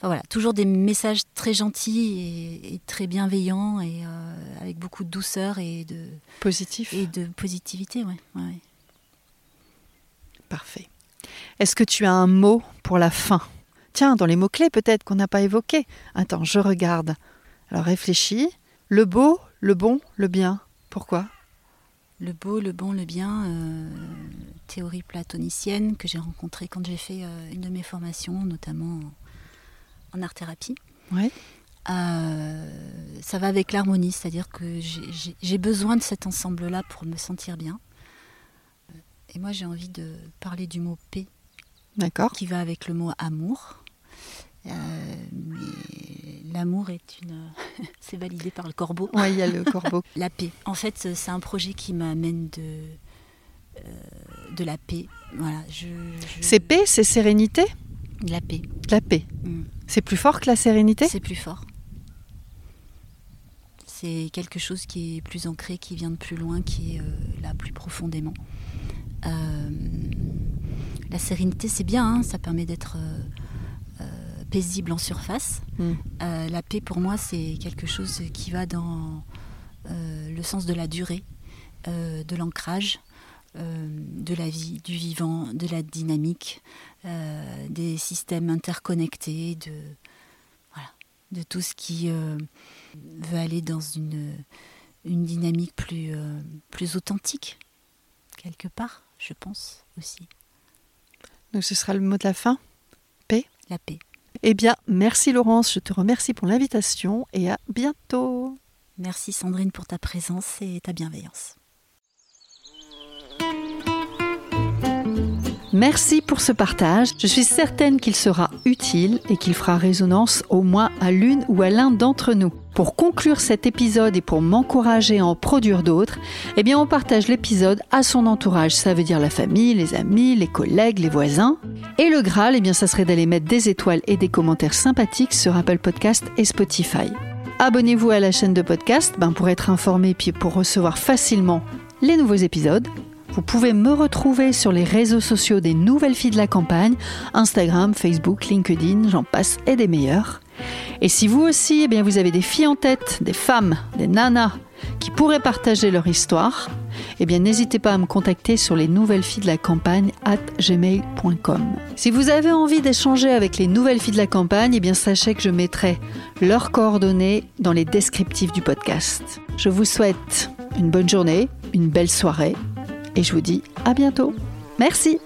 voilà, toujours des messages très gentils et, très bienveillants et euh, avec beaucoup de douceur et de positif et de positivité, ouais. Parfait. Est-ce que tu as un mot pour la fin? Tiens, dans les mots clés peut-être qu'on n'a pas évoqués. Attends, je regarde. Alors réfléchis. Le beau, le bon, le bien. Pourquoi? Le beau, le bon, le bien. Euh, théorie platonicienne que j'ai rencontrée quand j'ai fait euh, une de mes formations, notamment en art-thérapie. Ouais. Euh, ça va avec l'harmonie, c'est-à-dire que j'ai besoin de cet ensemble-là pour me sentir bien. Et moi, j'ai envie de parler du mot paix, D'accord. qui va avec le mot amour. Euh, l'amour est une. [laughs] c'est validé par le corbeau. Oui, il y a le corbeau. [laughs] la paix. En fait, c'est un projet qui m'amène de, de la paix. Voilà, je, C'est paix, c'est sérénité? La paix. La paix. Mm. C'est plus fort que la sérénité? C'est plus fort. C'est quelque chose qui est plus ancré, qui vient de plus loin, qui est euh, là plus profondément. Euh, la sérénité, c'est bien, hein, ça permet d'être euh, paisible en surface. Hmm. la paix, pour moi, c'est quelque chose qui va dans le sens de la durée, de l'ancrage, de la vie, du vivant, de la dynamique, euh, des systèmes interconnectés, de, voilà, de tout ce qui euh, veut aller dans une, une dynamique plus, euh, plus authentique, quelque part, je pense aussi. Donc ce sera le mot de la fin? Paix? La paix. Eh bien, merci Laurence, je te remercie pour l'invitation et à bientôt. Merci Sandrine pour ta présence et ta bienveillance. Merci pour ce partage. Je suis certaine qu'il sera utile et qu'il fera résonance au moins à l'une ou à l'un d'entre nous. Pour conclure cet épisode et pour m'encourager à en produire d'autres, eh bien on partage l'épisode à son entourage. Ça veut dire la famille, les amis, les collègues, les voisins. Et le Graal, eh bien ça serait d'aller mettre des étoiles et des commentaires sympathiques sur Apple Podcast et Spotify. Abonnez-vous à la chaîne de podcast ben, pour être informé puis pour recevoir facilement les nouveaux épisodes. Vous pouvez me retrouver sur les réseaux sociaux des Nouvelles Filles de la Campagne, Instagram, Facebook, LinkedIn, j'en passe et des meilleurs. Et si vous aussi, eh bien, vous avez des filles en tête, des femmes, des nanas qui pourraient partager leur histoire, eh bien, n'hésitez pas à me contacter sur les nouvelles filles de la campagne at gmail.com. Si vous avez envie d'échanger avec les nouvelles filles de la campagne, eh bien, sachez que je mettrai leurs coordonnées dans les descriptifs du podcast. Je vous souhaite une bonne journée, une belle soirée et je vous dis à bientôt. Merci.